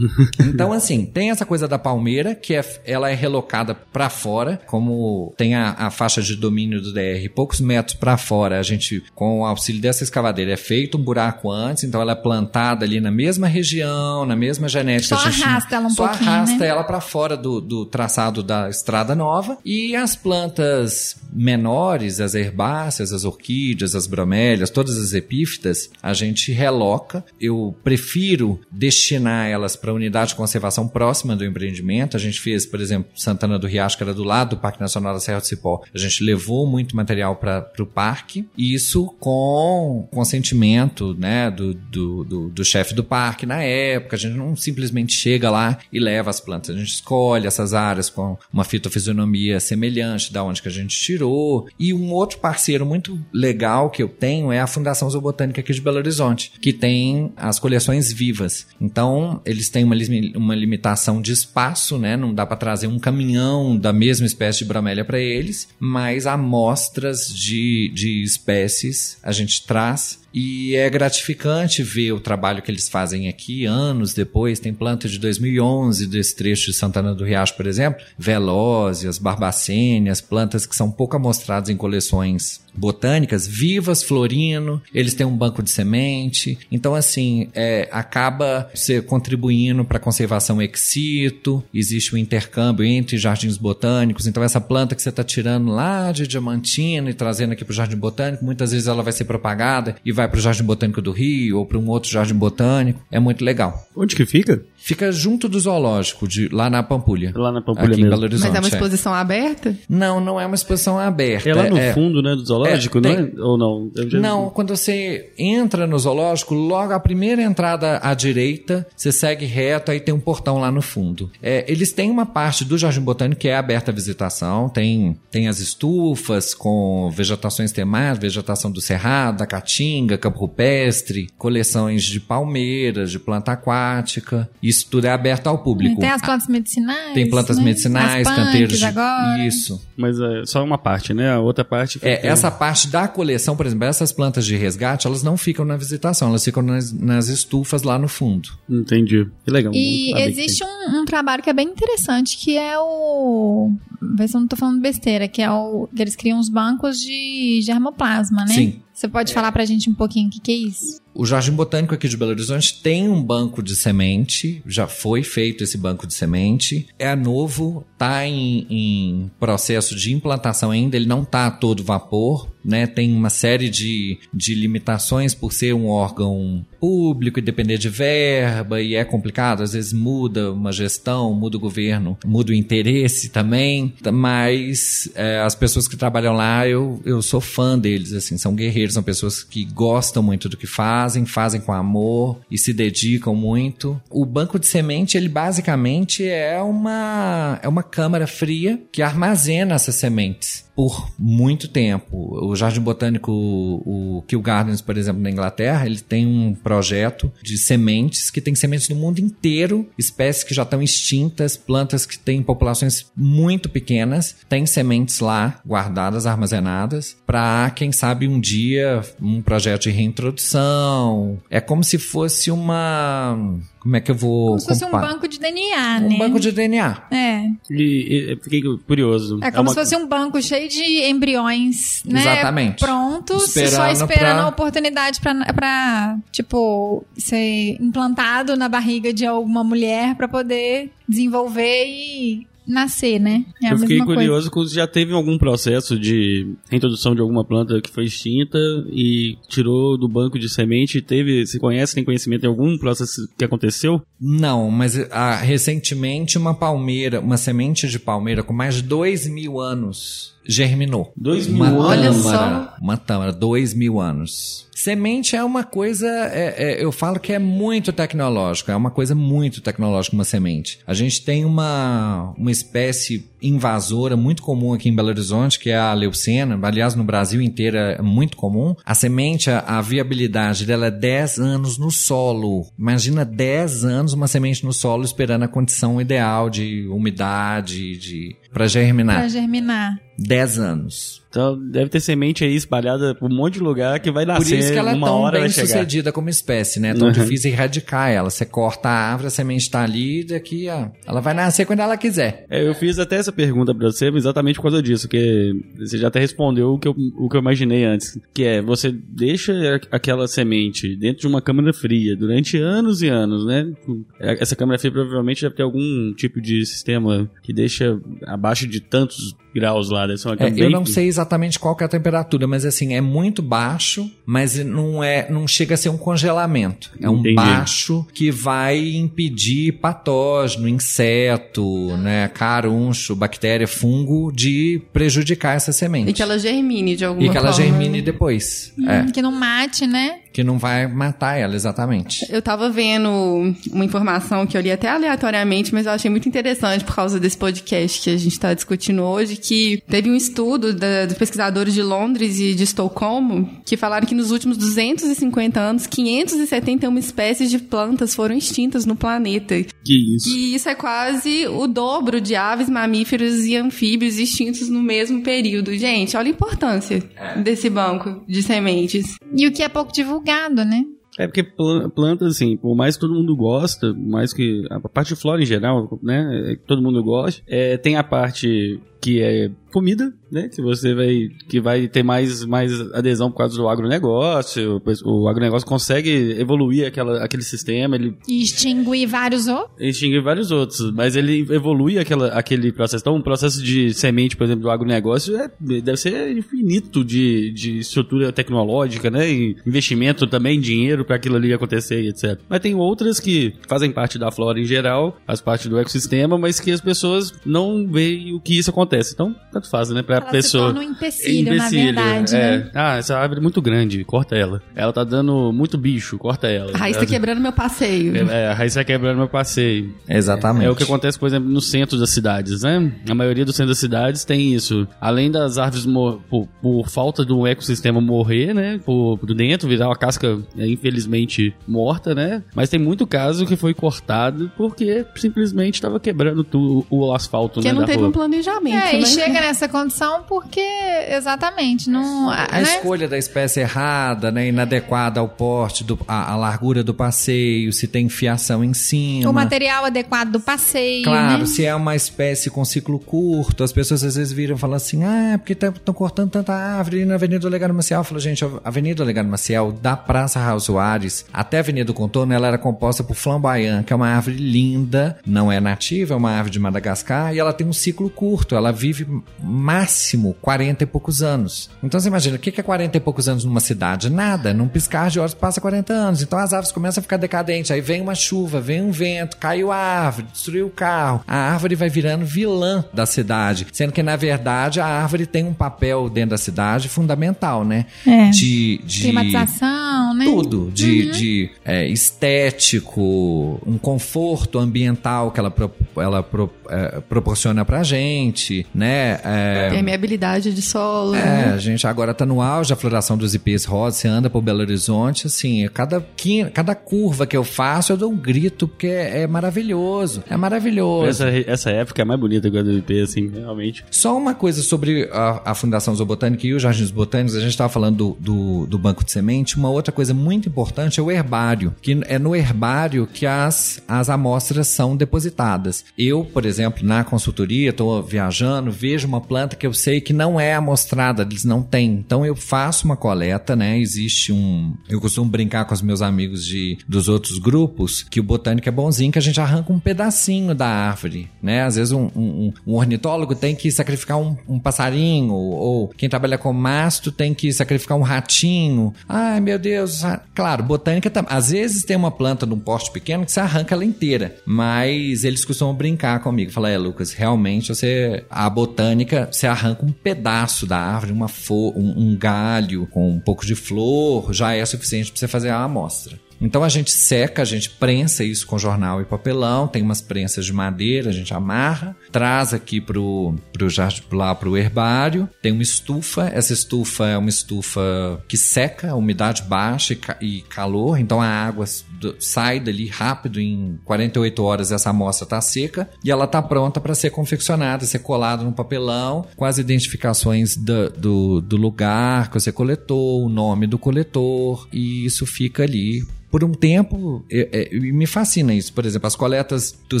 D: então, assim, tem essa coisa da palmeira, que é, ela é relocada pra fora, como tem a, a faixa de domínio do DR, poucos metros pra fora, a gente, com o auxílio dessa escavadeira, é feito um buraco antes, então ela é plantada ali na mesma região, na mesma genética.
B: Só
D: a gente
B: arrasta ela um
D: só
B: pouquinho,
D: arrasta
B: né?
D: ela pra fora do, do traçado da estrada nova e as plantas menores, as herbáceas, as orquídeas, as bromélias, todas as epífitas, a gente reloca. Eu prefiro destinar elas para unidade de conservação próxima do empreendimento. A gente fez, por exemplo, Santana do Riacho, que era do lado do Parque Nacional da Serra do Cipó. A gente levou muito material para o parque, e isso com consentimento né, do, do, do, do chefe do parque na época. A gente não simplesmente chega lá e leva as plantas. A gente escolhe essas áreas com uma fitofisionomia semelhante da onde que a gente tirou. E um outro parceiro muito legal que eu tenho é a Fundação Zoobotânica aqui de Belo Horizonte, que tem as coleções vivas. Então, eles têm uma, uma limitação de espaço, né? Não dá para trazer um caminhão da mesma espécie de bromélia para eles, mas amostras de, de espécies a gente traz e é gratificante ver o trabalho que eles fazem aqui anos depois. Tem planta de 2011 desse trecho de Santana do Riacho, por exemplo, velósias, barbacênias, plantas que são pouco amostradas em coleções botânicas, vivas, florino, eles têm um banco de semente. Então, assim, é, acaba você contribuindo para a conservação ex situ, existe um intercâmbio entre jardins botânicos. Então, essa planta que você está tirando lá de Diamantina e trazendo aqui para o Jardim Botânico, muitas vezes ela vai ser propagada e vai para o Jardim Botânico do Rio ou para um outro jardim botânico. É muito legal.
A: Onde que fica?
D: Fica junto do zoológico, de, lá na Pampulha.
A: Lá na Pampulha
D: aqui em
A: mesmo.
D: Belo Horizonte.
C: Mas é uma
D: é.
C: exposição aberta?
D: Não, não é uma exposição aberta.
A: É lá no
D: é-
A: fundo, né, do zoológico,
D: É,
A: não é? Ou não?
D: Não, quando você entra no zoológico, logo a primeira entrada à direita, você segue reto, aí tem um portão lá no fundo. É, eles têm uma parte do Jardim Botânico que é aberta à visitação, tem, tem as estufas com vegetações temáticas, vegetação do Cerrado, da Caatinga, Campo Rupestre, coleções de palmeiras, de planta aquática. Isso tudo é aberto ao público.
B: Tem as plantas medicinais.
D: Tem plantas
B: né?
D: medicinais,
B: as
D: canteiros de...
B: agora.
D: Isso.
A: Mas é só uma parte, né? A outra parte fica...
D: É, essa parte da coleção, por exemplo, essas plantas de resgate, elas não ficam na visitação, elas ficam nas, nas estufas lá no fundo.
A: Entendi. Que legal.
B: E existe um, um trabalho que é bem interessante, que é o. Vê se eu não tô falando besteira, que é o. que eles criam os bancos de germoplasma, né?
D: Sim.
B: Você pode falar pra gente um pouquinho o que, que é isso?
D: O Jardim Botânico aqui de Belo Horizonte tem um banco de semente, já foi feito esse banco de semente. É novo, está em, em, processo de implantação ainda, ele não está a todo vapor, né? Tem uma série de, de limitações por ser um órgão público e depender de verba, e é complicado, às vezes muda uma gestão, muda o governo, muda o interesse também, mas é, as pessoas que trabalham lá, eu, eu sou fã deles, assim, são guerreiros, são pessoas que gostam muito do que fazem, fazem, fazem com amor e se dedicam muito. O banco de semente, ele basicamente é uma, é uma câmara fria que armazena essas sementes por muito tempo. O Jardim Botânico, o Kew Gardens, por exemplo, na Inglaterra, ele tem um projeto de sementes que tem sementes no mundo inteiro, espécies que já estão extintas, plantas que têm populações muito pequenas, tem sementes lá guardadas, armazenadas, para quem sabe um dia um projeto de reintrodução. É como se fosse uma como é que eu vou.
B: Como se fosse um banco de DNA,
D: um
B: né?
D: Um banco de DNA.
B: É.
A: E, e fiquei curioso.
B: É como é uma... se fosse um banco cheio de embriões, né?
D: Exatamente.
B: Prontos, esperando só esperando pra... a oportunidade pra, pra, tipo, ser implantado na barriga de alguma mulher pra poder desenvolver e nascer, né?
A: É eu fiquei curioso coisa. se já teve algum processo de reintrodução de alguma planta que foi extinta e tirou do banco de semente. Teve, se conhece, tem conhecimento de algum processo que aconteceu?
D: Não, mas ah, recentemente uma palmeira, uma semente de palmeira com mais de dois mil anos germinou.
A: Dois mil
D: uma
A: anos?
D: Olha só. Uma tâmara, dois mil anos. Semente é uma coisa, é, é, eu falo que é muito tecnológica, é uma coisa muito tecnológica uma semente. A gente tem uma, uma espécie invasora muito comum aqui em Belo Horizonte, que é a leucena, aliás no Brasil inteiro é muito comum. A semente, a, a viabilidade dela é 10 anos no solo. Imagina 10 anos uma semente no solo esperando a condição ideal de umidade, de para germinar.
B: Para germinar.
D: 10 anos.
A: Então deve ter semente aí espalhada por um monte de lugar que vai nascer.
D: Por isso que ela é tão bem sucedida como espécie, né? É tão
A: Uhum.
D: difícil erradicar ela. Você corta a árvore, a semente está ali, e daqui ó, ela vai nascer quando ela quiser.
A: É, eu fiz até essa pergunta pra você exatamente por causa disso, que você já até respondeu o que eu, o que eu imaginei antes, que é você deixa a- aquela semente dentro de uma câmara fria durante anos e anos, né? Essa câmara fria provavelmente deve ter algum tipo de sistema que deixa abaixo de tantos graus lá, deve ser uma
D: É, eu não sei exatamente qual que é a temperatura, mas assim, é muito baixo, mas não é, não chega a ser um congelamento. É um
A: Entendi.
D: baixo que vai impedir patógeno, inseto, né, caruncho, bactéria, fungo de prejudicar essa semente.
C: E que ela germine de alguma
D: E que ela
C: forma.
D: germine depois. É,
B: Que não mate, né?
D: Que não vai matar ela, exatamente.
C: Eu tava vendo uma informação que eu li até aleatoriamente, mas eu achei muito interessante por causa desse podcast que a gente tá discutindo hoje, que teve um estudo da- dos pesquisadores de Londres e de Estocolmo que falaram que nos últimos 250 anos, 571 espécies de plantas foram extintas no planeta.
A: Que isso.
C: E isso é quase o dobro de aves, mamíferos e anfíbios extintos no mesmo período. Gente, olha a importância desse banco de sementes.
B: E o que é pouco divulgado, né?
A: É porque plan- planta, assim, por mais que todo mundo gosta, mais que a parte de flora em geral, né, é que todo mundo gosta, é, tem a parte que é comida, né, que você vai, que vai ter mais, mais adesão por causa do agronegócio, o agronegócio consegue evoluir aquela, aquele sistema, ele
B: E extinguir vários outros.
A: extingue vários outros, mas ele evolui aquela, aquele processo. Então, um processo de semente, por exemplo, do agronegócio é, deve ser infinito de, de estrutura tecnológica, né? E investimento também, dinheiro para aquilo ali acontecer e etc. Mas tem outras que fazem parte da flora em geral, faz parte do ecossistema, mas que as pessoas não veem o que isso acontece. Então, tanto faz, né? Pra
B: Ela
A: pessoa.
B: se torna um empecilho, na
A: Empecilho,
B: verdade,
A: é.
B: né?
A: Ah, essa árvore é muito grande, corta ela. Ela tá dando muito bicho, corta ela.
C: A raiz tá quebrando meu passeio.
A: é, a raiz tá quebrando meu passeio.
D: Exatamente.
A: É o que acontece, por exemplo, no centro das cidades, né? A maioria dos centros das cidades tem isso. Além das árvores mor- por, por falta de um ecossistema morrer, né? Por, por dentro, virar uma casca, é, infelizmente, morta, né? Mas tem muito caso que foi cortado porque simplesmente estava quebrando tu- o asfalto,
C: Porque
A: né?
C: não
A: da
C: teve
A: rua.
C: um planejamento,
B: É, e
C: né?
B: chega nessa condição porque, exatamente, não.
D: A
B: né?
D: escolha da espécie errada, né, inadequada ao porte, do, a, a largura do passeio, se tem fiação em cima.
B: O material adequado do passeio.
D: Claro,
B: né?
D: se é uma espécie com ciclo curto, as pessoas às vezes viram e falam assim: ah, é porque estão cortando tanta árvore na Avenida Olegário Maciel. Eu falo, gente, a Avenida Olegário Maciel, da Praça Raul Soares até a Avenida do Contorno, ela era composta por flamboyant, que é uma árvore linda, não é nativa, é uma árvore de Madagascar, e ela tem um ciclo curto, ela vive máximo 40 e poucos anos. Então você imagina, o que é 40 e poucos anos numa cidade? Nada, num piscar de olhos passa 40 anos. Então as árvores começam a ficar decadentes, aí vem uma chuva, vem um vento, caiu a árvore, destruiu o carro. A árvore vai virando vilã da cidade, sendo que na verdade a árvore tem um papel dentro da cidade fundamental, né?
B: É.
D: De, de
B: Climatização, né?
D: tudo, de, de é, estético, um conforto ambiental que ela, ela pro- é, proporciona pra gente, né? É,
C: Permeabilidade de solo.
D: é,
C: né?
D: a gente agora tá no auge da floração dos ipês rosas, você anda por Belo Horizonte, assim, cada, cada curva que eu faço eu dou um grito, porque é, é maravilhoso, é maravilhoso.
A: Essa, essa época é mais bonita agora do IP, assim, realmente.
D: Só uma coisa sobre a, a Fundação Zoobotânica e os Jardins Botânicos, a gente estava falando do, do, do banco de semente, uma outra coisa muito importante é o herbário, que é no herbário que as, as amostras são depositadas. Eu, por exemplo, na consultoria, estou viajando, vejo uma planta que eu sei que não é amostrada, eles não têm. Então eu faço uma coleta, né? Existe um. Eu costumo brincar com os meus amigos de, dos outros grupos que o botânico é bonzinho, que a gente arranca um pedacinho da árvore, né? Às vezes um, um- um ornitólogo tem que sacrificar um, um passarinho, ou quem trabalha com mastro tem que sacrificar um ratinho. Ai, meu Deus. ah, Claro, botânica tam- às vezes tem uma planta num porte pequeno que você arranca ela inteira, mas eles costumam brincar comigo, falar, é, Lucas, realmente você a botânica, você arranca um pedaço da árvore, uma um, um galho com um pouco de flor, já é suficiente para você fazer a amostra. Então a gente seca, a gente prensa isso com jornal e papelão, tem umas prensas de madeira, a gente amarra, traz aqui pro jardim, lá pro herbário, tem uma estufa, essa estufa é uma estufa que seca, umidade baixa e, ca- calor, então a água do- sai dali rápido, em 48 horas essa amostra tá seca. E ela tá pronta para ser confeccionada, ser colada no papelão, com as identificações da- do, do lugar que você coletou, o nome do coletor, e isso fica ali por um tempo, é- é, e me fascina isso. Por exemplo, as coletas do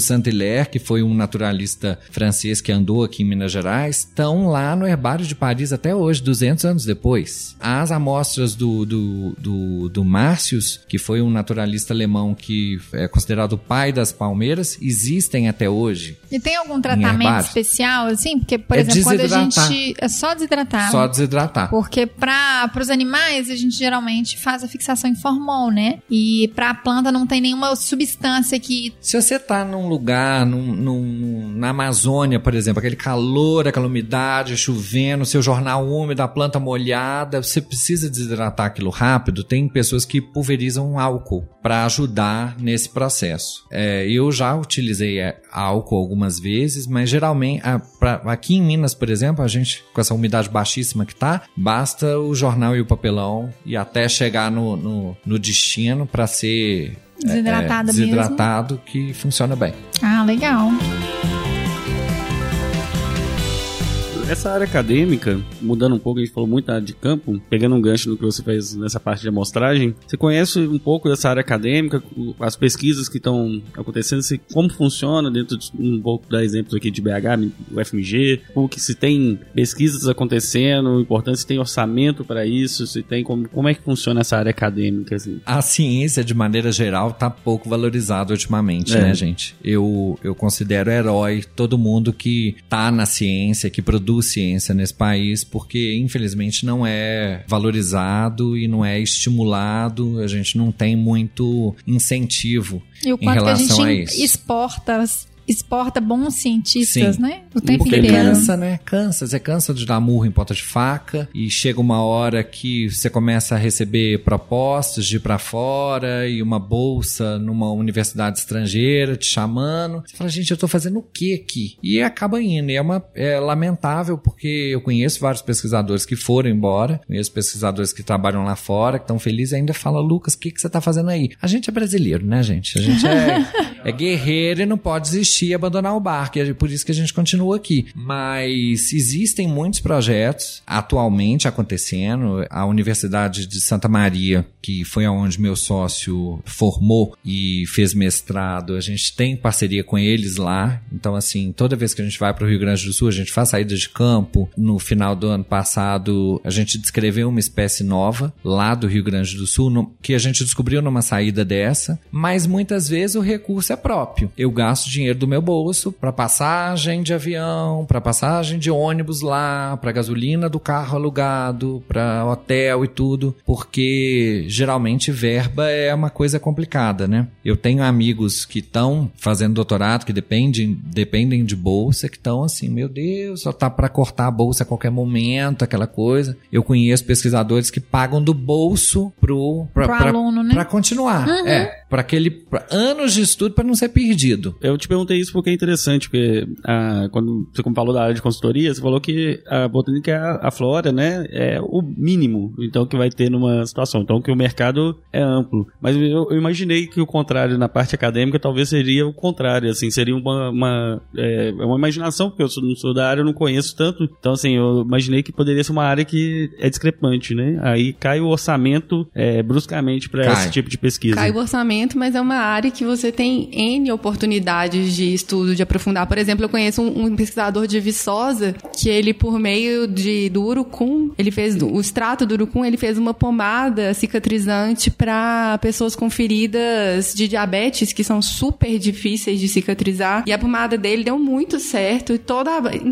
D: Saint-Hilaire, que foi um naturalista francês que andou aqui em Minas Gerais, estão lá no Herbário de Paris até hoje, 200 anos depois. As amostras do, do, do, do Március, que foi um naturalista alemão que é considerado o pai das palmeiras, existem até hoje.
B: E tem algum tratamento especial, assim? Porque, por
D: É
B: exemplo, quando a gente. É só desidratar.
D: Só desidratar.
B: Porque para os animais, a gente geralmente faz a fixação em formol, né? E para a planta não tem nenhuma substância que.
D: Se você tá num lugar, num, num- na Amazônia, por exemplo, aquele calor, aquela umidade, chovendo, seu jornal úmido, a planta molhada, você precisa desidratar aquilo rápido. Tem pessoas que pulverizam álcool para ajudar nesse processo. É, eu já utilizei é, álcool algumas vezes, mas geralmente, a- pra- aqui em Minas, por exemplo, a gente, com essa umidade baixíssima que tá, basta o jornal e o papelão e até chegar no, no, no destino para ser é,
B: mesmo.
D: desidratado que funciona bem.
B: Ah, legal.
A: Essa área acadêmica, mudando um pouco, a gente falou muito da área de campo, pegando um gancho no que você fez nessa parte de amostragem, você conhece um pouco dessa área acadêmica, as pesquisas que estão acontecendo, se, como funciona dentro de um pouco dar exemplos aqui de BH, o FMG, o que se tem pesquisas acontecendo, importante se tem orçamento para isso, se tem como, como é que funciona essa área acadêmica, assim.
D: A ciência, de maneira geral, tá pouco valorizada ultimamente,
A: É.
D: né, gente? Eu, eu considero herói todo mundo que tá na ciência, que produz ciência nesse país, porque infelizmente não é valorizado e não é estimulado, a gente não tem muito incentivo
B: E o
D: em
B: quanto que a
D: relação
B: gente
D: a isso.
B: exporta, exporta bons cientistas,
D: Sim.
B: né? O tempo
D: Porque
B: inteiro.
D: cansa, né? Cansa. Você cansa de dar murro em ponta de faca e chega uma hora que você começa a receber propostas de ir pra fora e uma bolsa numa universidade estrangeira te chamando. Você fala, gente, eu tô fazendo o que aqui? E acaba indo. E é, uma, é lamentável porque eu conheço vários pesquisadores que foram embora, conheço pesquisadores que trabalham lá fora, que estão felizes e ainda fala, Lucas, o que, que você tá fazendo aí? A gente é brasileiro, né, gente? A gente é, é guerreiro e não pode desistir. Desistir e abandonar o barco. É por isso que a gente continua aqui. Mas existem muitos projetos atualmente acontecendo. A Universidade de Santa Maria, que foi aonde meu sócio formou e fez mestrado, a gente tem parceria com eles lá. Então, assim, toda vez que a gente vai para o Rio Grande do Sul, a gente faz saídas de campo. No final do ano passado, a gente descreveu uma espécie nova lá do Rio Grande do Sul, no, que a gente descobriu numa saída dessa. Mas muitas vezes o recurso é próprio. Eu gasto dinheiro do meu bolso para passagem de avião, para passagem de ônibus lá, para gasolina do carro alugado, para hotel e tudo, porque geralmente verba é uma coisa complicada, né? Eu tenho amigos que estão fazendo doutorado, que dependem, dependem de bolsa, que estão assim, meu Deus, só tá para cortar a bolsa a qualquer momento, aquela coisa. Eu conheço pesquisadores que pagam do bolso pro, pra,
B: Pro
D: pra-
B: aluno, né?
D: pra continuar. É, para aquele pra anos de estudo para não ser perdido.
A: Eu te perguntei isso porque é interessante, porque ah, quando você falou da área de consultoria, você falou que a botânica é a, flora, né, é o mínimo, então que vai ter numa situação, então que o mercado é amplo. Mas eu, eu imaginei que o contrário na parte acadêmica talvez seria o contrário, assim, seria uma uma, é, uma imaginação, porque eu sou, não sou da área, eu não conheço tanto, então assim, eu imaginei que poderia ser uma área que é discrepante, né? Aí cai o orçamento é, bruscamente para esse tipo de pesquisa.
C: Cai o orçamento, mas é uma área que você tem N oportunidades de estudo, de aprofundar. Por exemplo, eu conheço um, um pesquisador de Viçosa que ele, por meio de, do urucum, ele fez o extrato do urucum, ele fez uma pomada cicatrizante para pessoas com feridas de diabetes que são super difíceis de cicatrizar. E a pomada dele deu muito certo. E toda,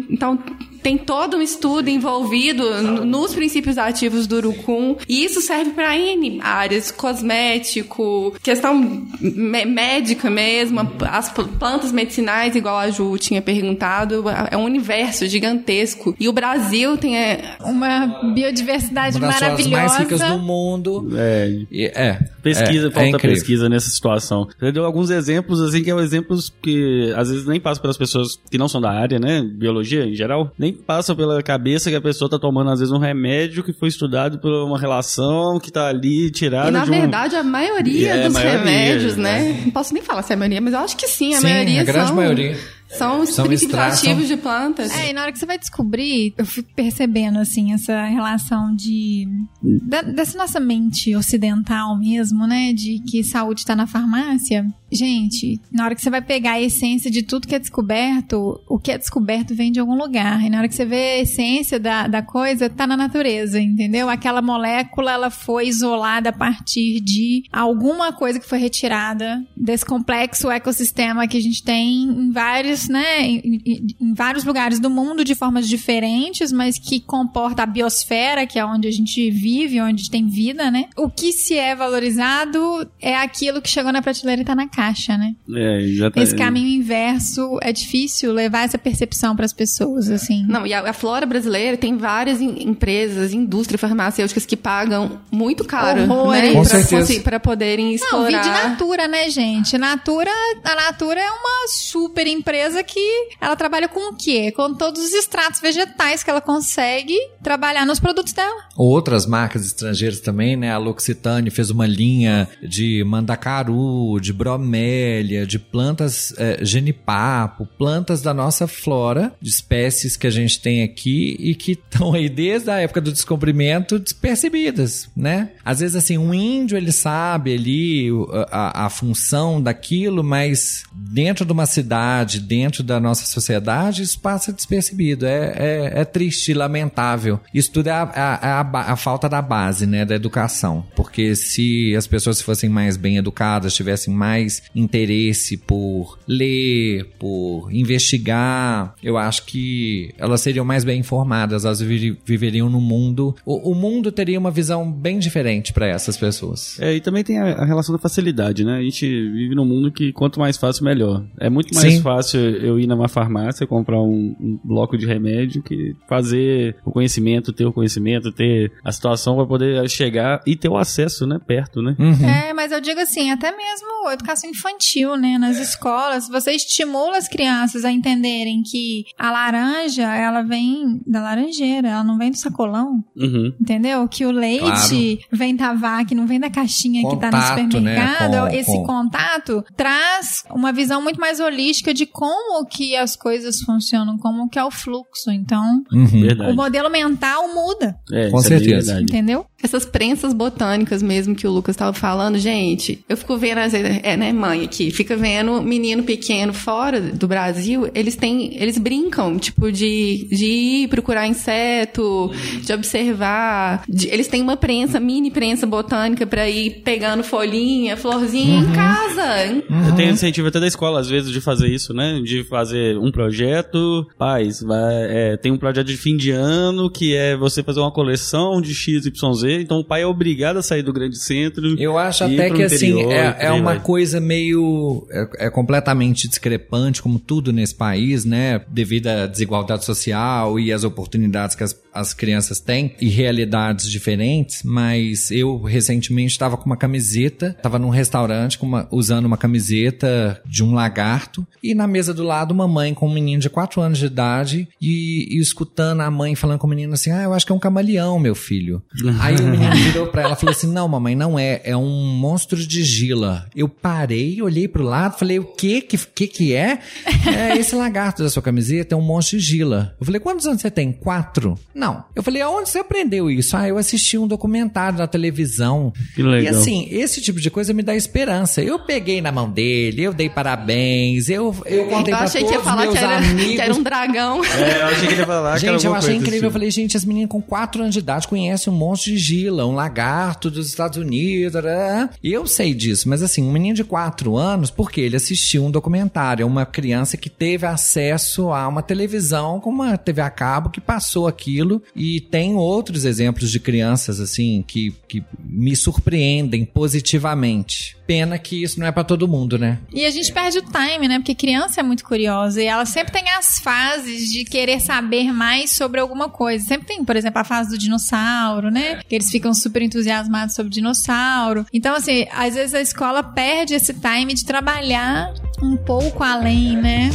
C: então tem todo um estudo envolvido n- nos princípios ativos do urucum. E isso serve para N áreas, cosmético, questão mé- médica mesmo, as pl- plantas medicinais, igual a Ju tinha perguntado, é um universo gigantesco. E o Brasil tem é,
B: Uma biodiversidade
D: Uma das
B: maravilhosa.
D: mais ricas do mundo.
A: É,
D: é.
A: Pesquisa,
D: é, é
A: falta
D: incrível.
A: pesquisa nessa situação. Você deu alguns exemplos, assim, que são exemplos que às vezes nem passam pelas pessoas que não são da área, né? Biologia em geral, nem passam pela cabeça que a pessoa tá tomando, às vezes, um remédio que foi estudado por uma relação que tá ali tirada
C: E na
A: de um.
C: verdade, a maioria
A: É, a
C: dos
A: maioria,
C: remédios,
A: né?
C: né? Não posso nem falar se é a maioria, mas eu acho que sim. A
D: Sim,
C: maioria
D: a grande
C: são,
D: maioria.
C: São os
D: São extratos.
C: ativos de plantas.
B: É, e na hora que você vai descobrir, eu fico percebendo, assim, essa relação de. da- dessa nossa mente ocidental mesmo, né? De que saúde tá na farmácia. Gente, na hora que você vai pegar a essência de tudo que é descoberto, o que é descoberto vem de algum lugar. E na hora que você vê a essência da, da coisa, tá na natureza, entendeu? Aquela molécula, ela foi isolada a partir de alguma coisa que foi retirada desse complexo ecossistema que a gente tem em vários, né, em, em- vários lugares do mundo de formas diferentes, mas que comporta a biosfera, que é onde a gente vive, onde tem vida, né? O que se é valorizado é aquilo que chegou na prateleira e tá na caixa, né?
A: É, exatamente.
B: Esse caminho inverso é difícil levar essa percepção para as pessoas, assim.
C: Não, e a, a flora brasileira tem várias em- empresas, indústrias farmacêuticas que pagam muito caro,
B: Horrores.
C: né? Pra poderem
B: Não,
C: explorar.
B: vi de Natura, né, gente? Natura, a Natura é uma super empresa que ela trabalha com o quê? Com todos os extratos vegetais que ela consegue trabalhar nos produtos dela.
D: Outras marcas estrangeiras também, né? A L'Occitane fez uma linha de mandacaru, de bromélia, de plantas é, genipapo, plantas da nossa flora, de espécies que a gente tem aqui e que estão aí desde a época do descobrimento despercebidas, né? Às vezes, assim, um índio, ele sabe ali a, a função daquilo, mas dentro de uma cidade, dentro da nossa sociedade, isso passa despercebido. É, é, é triste, lamentável. Isso tudo é a, a, a ba- a falta da base, né, da educação. Porque se as pessoas fossem mais bem educadas, tivessem mais interesse por ler, por investigar, eu acho que elas seriam mais bem informadas, elas vive- viveriam no mundo. O, o mundo teria uma visão bem diferente para essas pessoas.
A: É, e também tem a, a relação da facilidade, né? A gente vive num mundo que quanto mais fácil, melhor. É muito mais
D: Sim.
A: fácil eu ir numa farmácia, comprar um, um bloco de remédio, que fazer o conhecimento, ter o conhecimento, ter a situação para poder chegar e ter o acesso, né? Perto, né?
D: Uhum.
B: É, mas eu digo assim, até mesmo a educação infantil, né? Nas escolas, você estimula as crianças a entenderem que a laranja, ela vem da laranjeira, ela não vem do sacolão.
A: Uhum.
B: Entendeu? Que o leite vem da vaca, não vem da caixinha que tá no
D: Contato,
B: supermercado.
D: né, com-
B: Esse
D: com-
B: contato traz uma visão muito mais holística de como que as coisas funcionam, como que é o fluxo. Então,
D: Uhum.
B: O modelo mental muda,
A: É,
D: Com
A: é
D: certeza.
A: verdade.
B: entendeu?
C: Essas prensas botânicas mesmo que o Lucas estava falando, gente, eu fico vendo, às vezes, é, né, mãe aqui, fica vendo menino pequeno fora do Brasil, eles têm, eles brincam, tipo, de, de ir procurar inseto, de observar, de- eles têm uma prensa, mini prensa botânica pra ir pegando folhinha, florzinha em casa. em-
A: Eu tenho incentivo até da escola, às vezes, de fazer isso, né? De fazer um projeto. Pais, vai, é, tem um projeto de fim de ano que é você fazer uma coleção de XYZ. Então o pai é obrigado a sair do grande centro.
D: Eu acho até que assim é, é uma
A: vai.
D: coisa meio é, é completamente discrepante como tudo nesse país, né? Devido à desigualdade social e às oportunidades que as, as crianças têm e realidades diferentes. Mas eu recentemente estava com uma camiseta, estava num restaurante uma- usando uma camiseta de um lagarto e na mesa do lado uma mãe com um menino de 4 anos de idade e, e escutando a mãe falando com o menino assim: "Ah, eu acho que é um camaleão, meu filho". Aí o menino virou pra ela e falou assim: Não, mamãe, não é. É um monstro de gila. Eu parei, olhei pro lado, falei: O que que, que, que é? É esse lagarto da sua camiseta é um monstro de gila. Eu falei: Quantos anos você tem? Quatro? Não. Eu falei: Aonde você aprendeu isso? Ah, eu assisti um documentário na televisão.
A: Que legal.
D: E assim, esse tipo de coisa me dá esperança. Eu peguei na mão dele, eu dei parabéns, eu, eu contei
C: Eu
D: pra
C: achei
D: todos
C: que ia falar
D: meus
C: que era,
D: amigos.
C: que era um dragão.
A: É, eu achei que ele ia falar que era
D: Gente, eu achei
A: coisa
D: incrível. Eu
A: assim.
D: falei, gente, as meninas com 4 anos de idade conhecem um monstro de gila, um lagarto dos Estados Unidos. E eu sei disso, mas assim, um menino de 4 anos, porque ele assistiu um documentário, é uma criança que teve acesso a uma televisão com uma TV a cabo que passou aquilo. E tem outros exemplos de crianças, assim, que, que me surpreendem positivamente. Pena que isso não é pra todo mundo, né?
B: E a gente perde o time, né? Porque criança é muito curiosa e ela sempre tem as fases de querer saber mais sobre alguma coisa. Sempre tem, por exemplo, a fase do dinossauro, né? Que eles ficam super entusiasmados sobre dinossauro. Então, assim, às vezes a escola perde esse time de trabalhar um pouco além, né?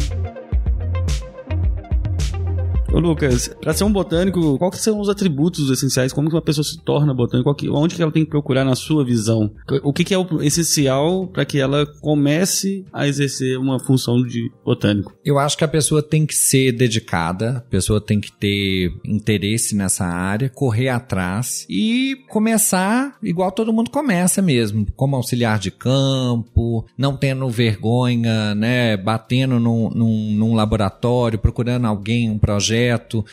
A: Ô Lucas, pra ser um botânico, quais são os atributos essenciais? Como que uma pessoa se torna botânico? Onde que ela tem que procurar na sua visão? O que, que é o essencial para que ela comece a exercer uma função de botânico?
D: Eu acho que a pessoa tem que ser dedicada, a pessoa tem que ter interesse nessa área, correr atrás e começar igual todo mundo começa mesmo, como auxiliar de campo, não tendo vergonha, né, batendo num, num, num laboratório, procurando alguém, um projeto.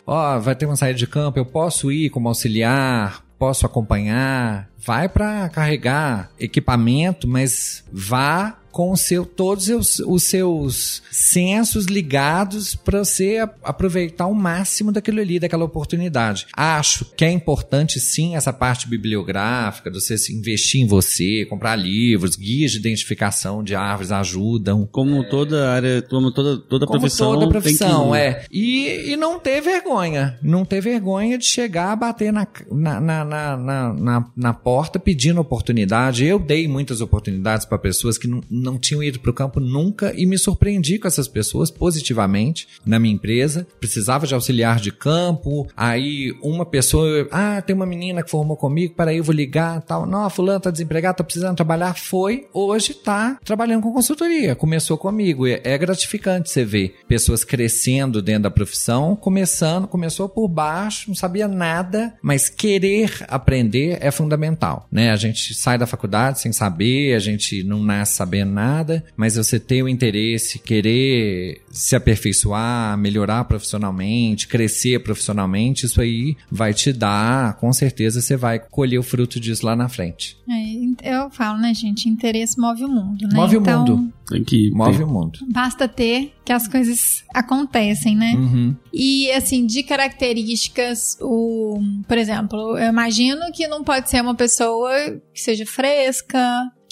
D: Ó, vai ter uma saída de campo, eu posso ir como auxiliar, posso acompanhar. Vai para carregar equipamento, mas vá com o seu, todos os, os seus sensos ligados para você a- aproveitar o máximo daquilo ali, daquela oportunidade. Acho que é importante sim essa parte bibliográfica, de você se investir em você, comprar livros, guias de identificação de árvores ajudam.
A: Como toda área, como toda, toda
D: Como
A: profissão.
D: toda profissão,
A: que...
D: é. E, e não ter vergonha. Não ter vergonha de chegar, bater na, na, na, na, na, na- na porta pedindo oportunidade. Eu dei muitas oportunidades para pessoas que não, não tinham ido para o campo nunca e me surpreendi com essas pessoas positivamente na minha empresa. Precisava de auxiliar de campo. Aí uma pessoa, ah, tem uma menina que formou comigo, peraí, eu vou ligar tal. Não, a fulana tá desempregada, tá precisando trabalhar. Foi, hoje tá trabalhando com consultoria. Começou comigo. É gratificante você ver pessoas crescendo dentro da profissão, começando, começou por baixo, não sabia nada, mas querer aprender é fundamental, né? A gente sai da faculdade sem saber, a gente não nasce sabendo nada, mas você ter o interesse, querer se aperfeiçoar, melhorar profissionalmente, crescer profissionalmente, isso aí vai te dar, com certeza você vai colher o fruto disso lá na frente.
B: É, eu falo, né, gente? Interesse move o mundo, né?
D: Move o
B: então,
D: mundo.
A: Tem que
D: Move o mundo.
B: Basta ter que as coisas acontecem, né?
D: Uhum.
B: E assim, de características, o, por exemplo, eu imagino que não pode ser uma pessoa que seja fresca,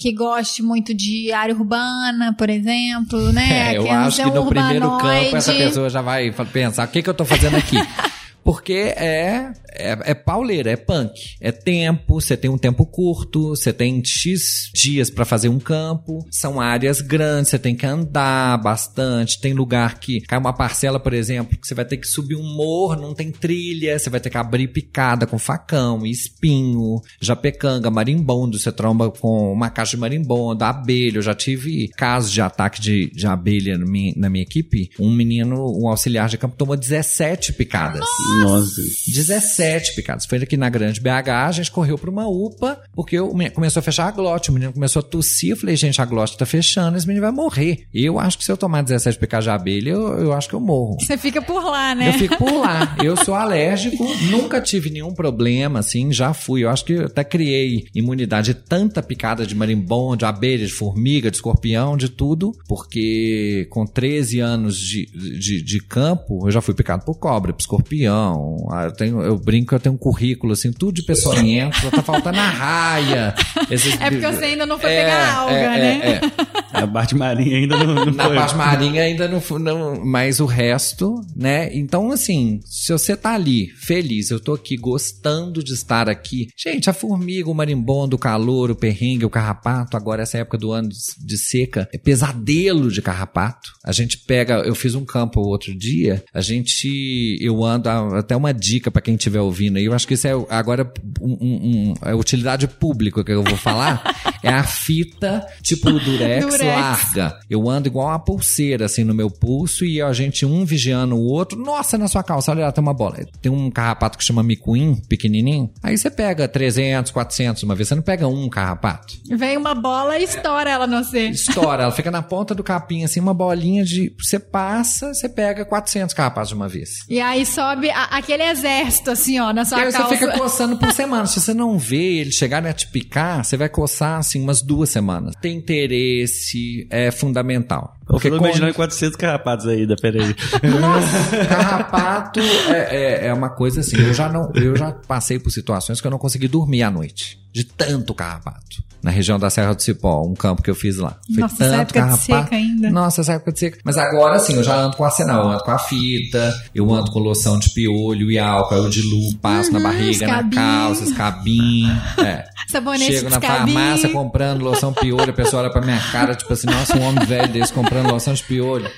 B: que goste muito de área urbana, por exemplo, né?
D: É, eu acho que no
B: um
D: primeiro campo essa
B: urbanoide.
D: pessoa já vai pensar: o que, que eu tô fazendo aqui? Porque é, é, é pauleira, é punk. É tempo, você tem um tempo curto, você tem X dias para fazer um campo, são áreas grandes, você tem que andar bastante, tem lugar que cai uma parcela, por exemplo, que você vai ter que subir um morro, não tem trilha, você vai ter que abrir picada com facão, espinho, japecanga, marimbondo, você tromba com uma caixa de marimbondo, abelha, eu já tive casos de ataque de, de abelha na minha, na minha equipe, um menino, um auxiliar de campo tomou 17 picadas.
A: Nossa.
D: 17 picadas. Foi aqui na Grande BH, a gente correu pra uma UPA, porque o menino começou a fechar a glote, o menino começou a tossir, eu falei, gente, a glote tá fechando, esse menino vai morrer. Eu acho que se eu tomar 17 picadas de abelha, eu, eu acho que eu morro.
B: Você fica por lá, né?
D: Eu fico por lá. Eu sou alérgico, nunca tive nenhum problema, assim, já fui. Eu acho que eu até criei imunidade de tanta picada de marimbondo, de abelha, de formiga, de escorpião, de tudo, porque com 13 anos de, de, de campo, eu já fui picado por cobra, por escorpião. Ah, Eu, tenho, eu brinco que eu tenho um currículo, assim, tudo de peçonhento, só tá faltando a raia. Esses-
B: É porque você ainda não foi
D: É,
B: pegar alga,
D: é,
B: né?
D: é, é.
A: A parte marinha ainda não, não
D: Na
A: foi.
D: parte marinha ainda não, não. Mas o resto, né? Então, assim, se você tá ali feliz, eu tô aqui gostando de estar aqui. Gente, a formiga, o marimbondo, o calor, o perrengue, o carrapato, agora essa época do ano de, de seca, é pesadelo de carrapato. A gente pega, eu fiz um campo outro dia, a gente, eu ando, a- até uma dica pra quem estiver ouvindo aí, eu acho que isso é agora um, um- um- é utilidade pública que eu vou falar, é a fita tipo durex,
B: Durex.
D: larga. Eu ando igual uma pulseira, assim, no meu pulso e a gente um vigiando o outro. Nossa, na sua calça, olha lá, tem uma bola. Tem um carrapato que chama micuim, pequenininho. Aí você pega 300, 400 uma vez. Você não pega um carrapato.
B: Vem uma bola e estoura ela no você.
D: Estoura, ela fica na ponta do capim, assim, uma bolinha de... Você passa, você pega 400 carrapatos de uma vez.
B: E aí sobe a- aquele exército, assim, ó, na
D: E
B: sua
D: aí
B: calça.
D: você fica coçando por semana. Se você não vê ele chegar a te picar, você vai coçar, assim, umas duas semanas. Ter interesse é fundamental.
A: Eu tô
D: com-
A: imaginando 400 carrapatos aí, da peraí.
D: Carrapato é, é, é uma coisa assim. Eu já não, eu já passei por situações que eu não consegui dormir à noite de tanto carrapato. Na região da Serra do Cipó, um campo que eu fiz lá. Foi
B: Nossa, essa
D: tanto
B: época de
D: carrapato.
B: seca ainda.
D: Nossa, essa época de seca. Mas agora sim, eu já ando com arsenal, eu ando com a fita, eu ando com loção de piolho e álcool, eu diluo, passo na
B: Uhum,
D: barriga, na calça, escabinho. É.
B: Sabonete
D: Chego na farmácia comprando loção piolho, a pessoa olha pra minha cara, tipo assim, nossa, um homem velho desse comprando loção de piolho.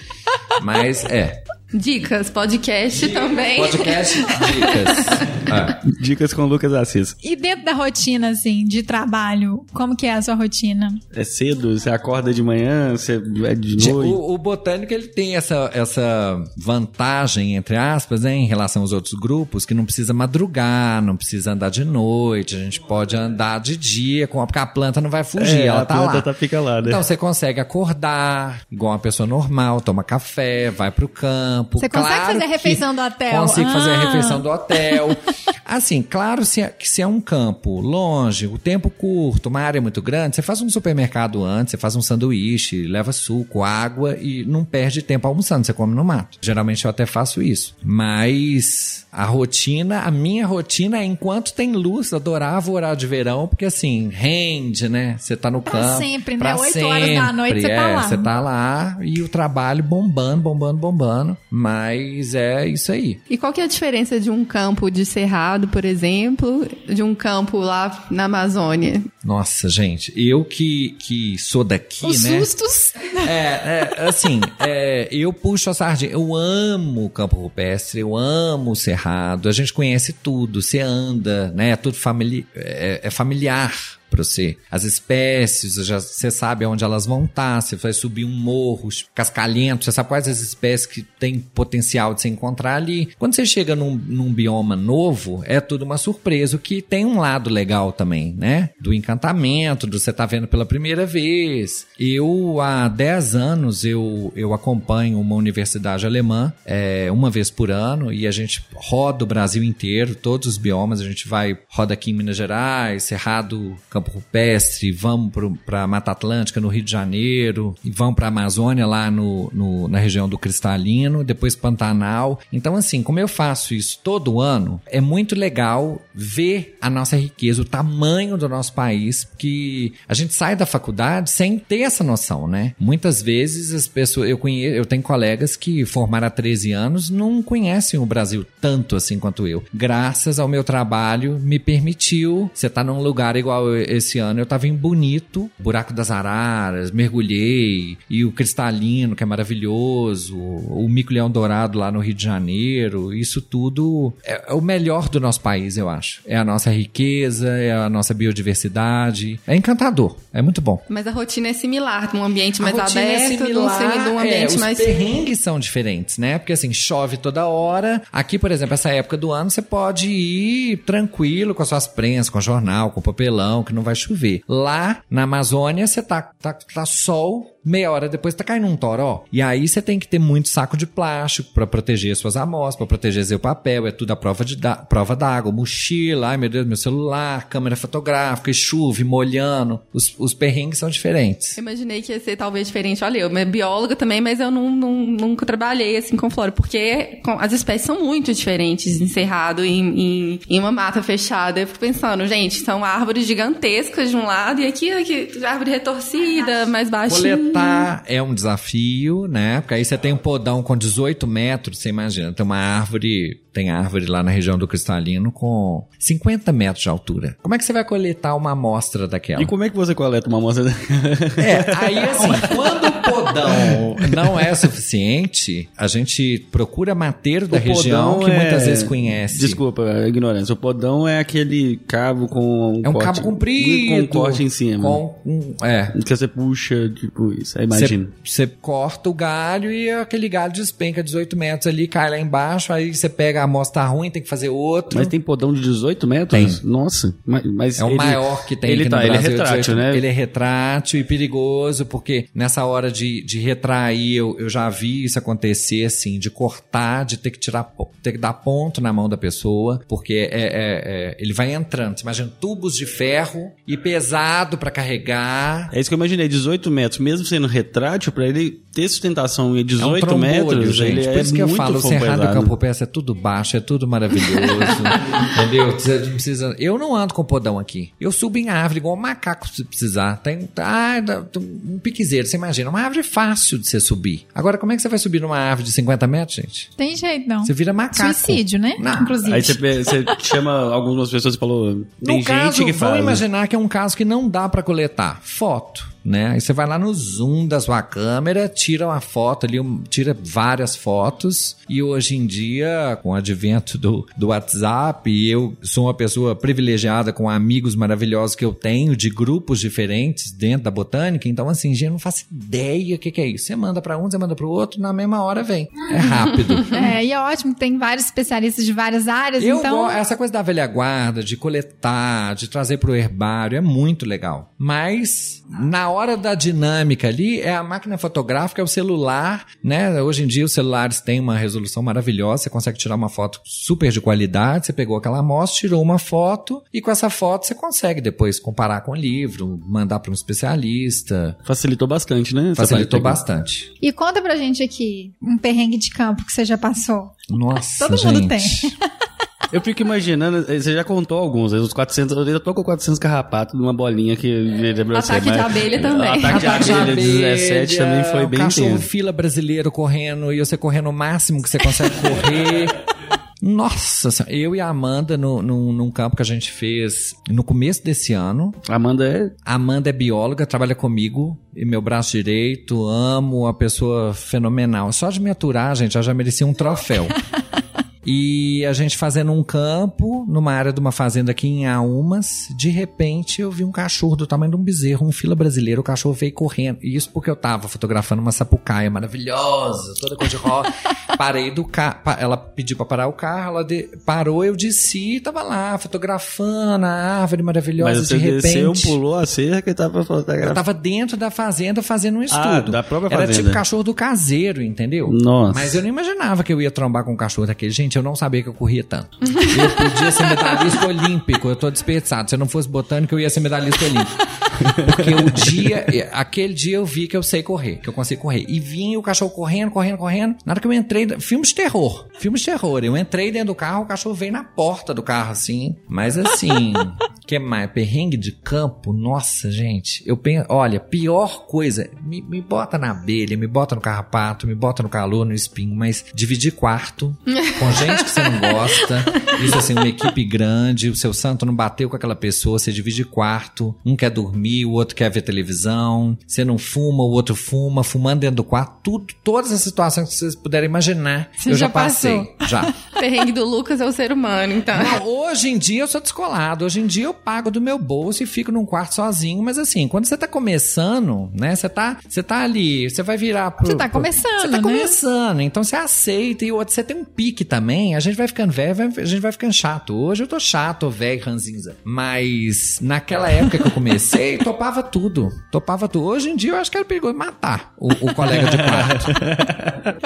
D: Mas é.
C: Dicas, podcast também.
D: Podcast dicas. É.
A: Dicas com o Lucas Assis.
B: E dentro da rotina, assim, de trabalho, como que é a sua rotina?
A: É cedo? Você acorda de manhã? Você é de noite?
D: O, o botânico ele tem essa, essa vantagem, entre aspas, né, em relação aos outros grupos, que não precisa madrugar, não precisa andar de noite, a gente pode andar de dia, com- porque a planta não vai fugir,
A: É,
D: ela
A: a
D: tá
A: planta
D: lá.
A: tá- fica lá, né?
D: Então você consegue acordar igual uma pessoa normal, toma café, vai pro campo.
B: Você consegue
D: Claro
B: fazer a refeição do hotel?
D: Consigo fazer a
B: Ah.
D: refeição do hotel. Assim, claro se é, que se é um campo longe, o tempo curto, uma área muito grande, você faz um supermercado antes, você faz um sanduíche, leva suco, água e não perde tempo almoçando, você come no mato. Geralmente eu até faço isso. Mas a rotina, a minha rotina é enquanto tem luz, eu adorava o horário de verão, porque assim, rende, né? Você tá no
B: Pra
D: campo.
B: sempre, né?
D: pra
B: Oito horas da noite você tá
D: é,
B: lá.
D: Você tá lá e o trabalho bombando, bombando, bombando. Mas é isso aí.
C: E qual que é a diferença de um campo de cerrado, por exemplo, de um campo lá na Amazônia?
D: Nossa, gente, eu que, que sou daqui,
B: Os
D: né?
B: sustos.
D: É, é, assim, é, eu puxo a sardinha. Eu amo o campo rupestre, eu amo o cerrado. A gente conhece tudo, você anda, né? É tudo famili é, é familiar pra você. As espécies, já, você sabe onde elas vão estar, você vai subir um morro, cascalhento, você sabe quais as espécies que tem potencial de se encontrar ali. Quando você chega num, num bioma novo, é tudo uma surpresa, o que tem um lado legal também, né? Do encantamento, do você tá vendo pela primeira vez. Eu, há 10 anos, eu, eu acompanho uma universidade alemã, é, uma vez por ano, e a gente roda o Brasil inteiro, todos os biomas, a gente vai, roda aqui em Minas Gerais, Cerrado, Campo campo rupestre, vamos para Mata Atlântica, no Rio de Janeiro, e vamos para Amazônia, lá no, no, na região do Cristalino, depois Pantanal. Então, assim, como eu faço isso todo ano, é muito legal ver a nossa riqueza, o tamanho do nosso país, que a gente sai da faculdade sem ter essa noção, né? Muitas vezes as pessoas, eu conheço, eu tenho colegas que formaram há 13 anos, não conhecem o Brasil tanto assim quanto eu. Graças ao meu trabalho, me permitiu, você tá num lugar igual esse ano, eu tava em Bonito, Buraco das Araras, mergulhei, e o Cristalino, que é maravilhoso, o Mico Leão Dourado lá no Rio de Janeiro, isso tudo é, é o melhor do nosso país, eu acho. É a nossa riqueza, é a nossa biodiversidade, é encantador, é muito bom.
C: Mas a rotina é similar, num ambiente mais
D: é
C: aberto, é similar, num, num ambiente
D: é, os
C: mais...
D: Os perrengues são diferentes, né? Porque assim, chove toda hora. Aqui, por exemplo, essa época do ano, você pode ir tranquilo com as suas prensas, com jornal, com papelão, que não vai chover. Lá na Amazônia, você tá, tá, tá sol, meia hora depois tá caindo um toró. E aí você tem que ter muito saco de plástico para proteger suas amostras, para proteger seu papel, é tudo a prova de da, prova d'água, mochila, ai meu Deus, meu celular, câmera fotográfica, chuva, molhando. Os, os perrengues são diferentes.
C: Eu imaginei que ia ser talvez diferente. Olha, eu sou bióloga também, mas eu não, não, nunca trabalhei assim com flora, porque as espécies são muito diferentes encerrado em, em, em, uma mata fechada. Eu fico pensando, gente, são árvores gigantescas de um lado e aqui, aqui árvore retorcida, mais baixinha
D: plantar é um desafio, né? Porque aí você tem um podão com 18 metros, você imagina, tem uma árvore, tem árvore lá na região do Cristalino com 50 metros de altura. Como é que você vai coletar uma amostra daquela?
A: E como é que você coleta uma amostra?
D: é, aí assim, quando o podão não é suficiente, a gente procura mateiro da região que é... muitas vezes conhece.
A: Desculpa a ignorância. O podão é aquele cabo com
D: um É um corte, cabo comprido.
A: Com um corte em cima.
D: Com um, é.
A: Que você puxa, tipo, isso. Aí imagina.
D: Você corta o galho e aquele galho despenca 18 metros ali, cai lá embaixo, aí você pega a amostra ruim, tem que fazer outro.
A: Mas tem podão de 18 metros?
D: Tem.
A: Nossa. Mas, mas
D: é o maior que tem
A: ele
D: aqui
A: tá,
D: no Brasil.
A: Ele é retrátil, 18, né?
D: Ele é retrátil e perigoso, porque nessa hora de, de retrair, eu, eu já vi isso acontecer, assim, de cortar, de ter que tirar, ter que dar ponto na mão da pessoa, porque é, é, é ele vai entrando. Você imagina tubos de ferro e pesado para carregar.
A: É isso que eu imaginei, 18 metros, mesmo sendo retrátil, para ele ter sustentação em 18 é um metros, gente. Ele
D: Por isso
A: é
D: que eu
A: muito
D: falo, o Cerrado do Campo Peça é tudo baixo, é tudo maravilhoso. entendeu? Você não precisa... Eu não ando com podão aqui. Eu subo em árvore igual um macaco se precisar. Tem ah, um piquezeiro, você imagina. Uma árvore fácil de você subir. Agora, como é que você vai subir numa árvore de 50 metros, gente?
B: Tem jeito, não.
D: Você vira macaco.
B: Suicídio, né?
D: Não.
B: Inclusive.
A: Aí você, você chama algumas pessoas e falou... Tem
D: no
A: gente
D: caso,
A: que faz.
D: Vamos imaginar que é um caso que não dá para coletar. Foto né? Aí você vai lá no zoom da sua câmera, tira uma foto ali, tira várias fotos. E hoje em dia, com o advento do, do WhatsApp, eu sou uma pessoa privilegiada com amigos maravilhosos que eu tenho de grupos diferentes dentro da botânica. Então, assim, gente, não faço ideia o que, que, é isso. Você manda para um, você manda para o outro, na mesma hora vem. É rápido.
B: é, e é ótimo, tem vários especialistas de várias áreas.
D: Eu
B: então...
D: essa coisa da velha guarda, de coletar, de trazer para o herbário, é muito legal. Mas, na hora da dinâmica ali é a máquina fotográfica, é o celular, né? Hoje em dia os celulares têm uma resolução maravilhosa, você consegue tirar uma foto super de qualidade, você pegou aquela amostra, tirou uma foto e com essa foto você consegue depois comparar com o livro, mandar para um especialista.
A: Facilitou bastante, né?
D: Facilitou bastante.
B: E conta pra gente aqui um perrengue de campo que você já passou.
D: Nossa,
B: Todo
D: gente.
B: mundo tem.
A: Eu fico imaginando, eh, você já contou alguns, os 400, eu já tô com 400 carrapatos numa bolinha que vira pra você.
C: Ataque de abelha também.
A: Ataque de
D: Ataque de
A: abelha,
D: abelha,
A: 17 também foi bem
D: cachorro
A: intenso.
D: fila brasileiro correndo e você correndo o máximo que você consegue correr. Nossa, Senhora, eu e a Amanda no, no, num campo que a gente fez no começo desse ano.
A: Amanda é
D: A Amanda é bióloga, trabalha comigo, e meu braço direito, amo, uma pessoa fenomenal. Só de me aturar, gente, ela já merecia um troféu. E a gente fazendo um campo, numa área de uma fazenda aqui em Aumas, de repente eu vi um cachorro do tamanho de um bezerro, um fila brasileiro, o cachorro veio correndo. E isso porque eu tava fotografando uma sapucaia maravilhosa, toda cor de rosa. Parei do carro, ela pediu pra parar o carro, ela de- parou, eu desci e tava lá, fotografando a árvore maravilhosa,
A: Mas você
D: de repente...
A: desceu, pulou a cerca e tava
D: Eu
A: fotografando.
D: tava dentro da fazenda fazendo um estudo.
A: Ah, da própria
D: Era
A: fazenda.
D: tipo cachorro do caseiro, entendeu?
A: Nossa.
D: Mas eu não imaginava que eu ia trombar com um cachorro daquele. Gente, Eu não sabia que eu corria tanto. Eu podia ser medalhista olímpico, eu tô desperdiçado. Se eu não fosse botânico, eu ia ser medalhista olímpico. Porque o dia, aquele dia eu vi que eu sei correr, que eu consigo correr. E vinha o cachorro correndo, correndo, correndo. Na hora que eu entrei, filmes de terror. Filmes de terror. Eu entrei dentro do carro, o cachorro veio na porta do carro, assim. Mas assim, que mais? Perrengue de campo? Nossa, gente. Eu penso, olha, pior coisa, me, me bota na abelha, me bota no carrapato, me bota no calor, no espinho, mas dividir quarto com gente que você não gosta. Isso assim, uma equipe grande, o seu santo não bateu com aquela pessoa, você divide quarto, um quer dormir, o outro quer ver televisão, você não fuma, o outro fuma, fumando dentro do quarto, tudo, todas as situações que vocês puderem imaginar,
C: Você
D: eu já,
C: já
D: passei. Já.
C: O perrengue do Lucas é o ser humano, então.
D: Não, hoje em dia eu sou descolado. Hoje em dia eu pago do meu bolso e fico num quarto sozinho. Mas assim, quando você tá começando, né? Você tá, você tá ali, você vai virar pro.
B: Você tá começando,
D: Você tá
B: né?
D: começando. Então você aceita. E outro, você tem um pique também. A gente vai ficando velho, vai- a gente vai ficando chato. Hoje eu tô chato, velho, ranzinza. Mas naquela época que eu comecei, topava tudo. Topava tudo. Hoje em dia eu acho que era perigoso matar o, o colega de quarto.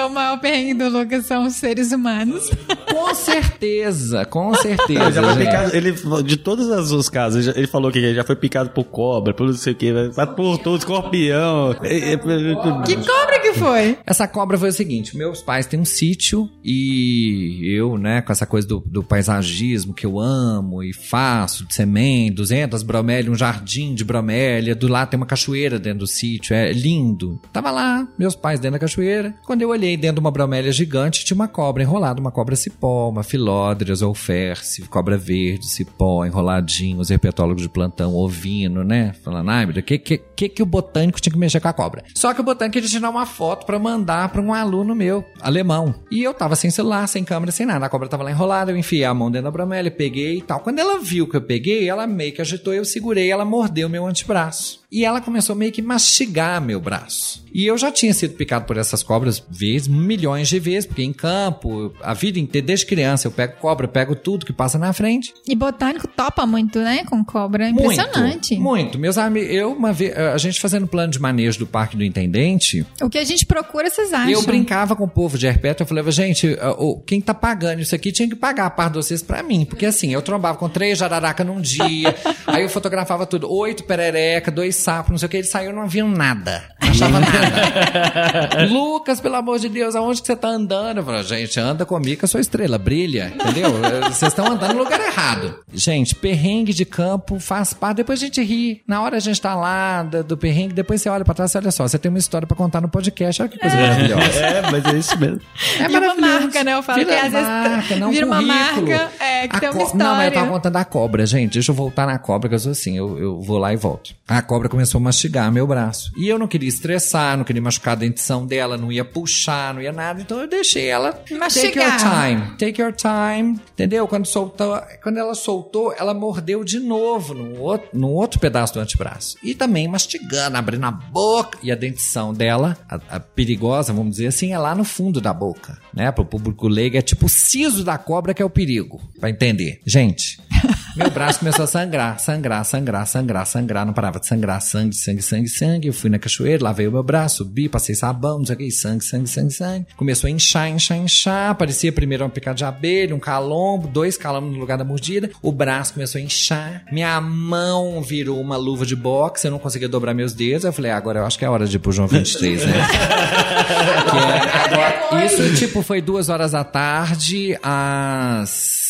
B: O maior perrengue do Lucas são os seres humanos.
D: com certeza, com certeza.
A: Picado, ele, de todos os, os casos, ele falou que ele já foi picado por cobra, por não sei o que, por todo escorpião. É, é, é,
B: Que cobra que foi?
D: Essa cobra foi o seguinte: meus pais têm um sítio e eu, né, com essa coisa do, do paisagismo que eu amo e faço, de semente, 200 bromélias, um jardim de bromélia, do lado tem uma cachoeira dentro do sítio, é lindo. Tava lá, meus pais dentro da cachoeira. Quando eu olhei dentro de uma bromélia gigante, tinha uma cobra enrolada, uma cobra cipó, uma filódrias ou ferce, cobra verde, cipó, enroladinho, os herpetólogos de plantão ouvindo, né? Falando, ai, Deus, que, que, que, que o botânico tinha que mexer com a cobra? Só que o botânico queria tirar uma foto pra mandar pra um aluno meu, alemão. E eu tava sem celular, sem câmera, sem nada. A cobra tava lá enrolada, eu enfiei a mão dentro da bromélia, peguei e tal. Quando ela viu que eu peguei, ela meio que agitou, eu segurei, ela mordeu meu antebraço. E ela começou meio que mastigar meu braço. E eu já tinha sido picado por essas cobras vezes, milhões de vezes, porque em campo, a vida inteira, desde criança, eu pego cobra, eu pego tudo que passa na frente.
B: E botânico topa muito, né? Com cobra. É Impressionante.
D: Muito, muito. Meus amigos, eu uma vez, a gente fazendo plano de manejo do Parque do Intendente,
B: O que a gente procura, vocês acham?
D: eu brincava com o povo de herpeto, eu falava, gente, o- quem tá pagando isso aqui tinha que pagar a parte de vocês pra mim. Porque assim, eu trombava com três jararaca num dia, aí eu fotografava tudo, oito perereca, dois sapos, não sei o que, eles saíram não haviam nada. Não achava nada. Lucas, pelo amor de Deus, aonde que você tá andando? Eu falei, gente, anda comigo que eu sou estrela, brilha, entendeu? Vocês estão andando no lugar errado. Gente, perrengue de campo faz parte, depois a gente ri. Na hora a gente tá lá do, do perrengue, depois você olha pra trás e olha só, você tem uma história pra contar no podcast, olha que coisa maravilhosa.
A: é, mas é isso mesmo.
D: É
B: E uma marca, né? Eu falo
D: Vira
B: que às vezes
D: marca, não,
B: vira uma marca, é, que
D: A
B: tem uma
D: co- Não, mas eu
B: história.
D: tava contando da cobra, gente. Deixa eu voltar na cobra, que eu sou assim, eu, eu vou lá e volto. A cobra começou a mastigar meu braço. E eu não queria estressar, não queria machucar a dentição dela, não ia puxar, não ia nada. Então eu deixei ela take your
B: Mastigar.
D: time. Take your time. Entendeu? Quando, soltou, quando ela soltou, ela mordeu de novo no outro, no outro pedaço do antebraço. E também mastigando, abrindo a boca. E a dentição dela, a, a perigosa, vamos dizer assim, é lá no fundo da boca. Né? Pro público leigo, é tipo o siso da cobra que é o perigo. Pra entender. Gente, meu braço começou a sangrar, sangrar, sangrar, sangrar, sangrar. Não parava de sangrar, sangue, sangue, sangue, sangue. Eu fui na cachoeira, lavei o meu braço, subi, passei sabão, não sei o que, sangue, sangue, sangue, sangue. Começou a inchar, inchar, inchar. Parecia primeiro uma picada de abelha, um calombo, dois calombos no lugar da mordida. O braço começou a inchar. Minha mão virou uma luva de boxe, eu não conseguia dobrar meus dedos. Eu falei, ah, agora eu acho que é hora de ir pro João 23, né? Que é agora- isso, tipo, foi duas horas da tarde, às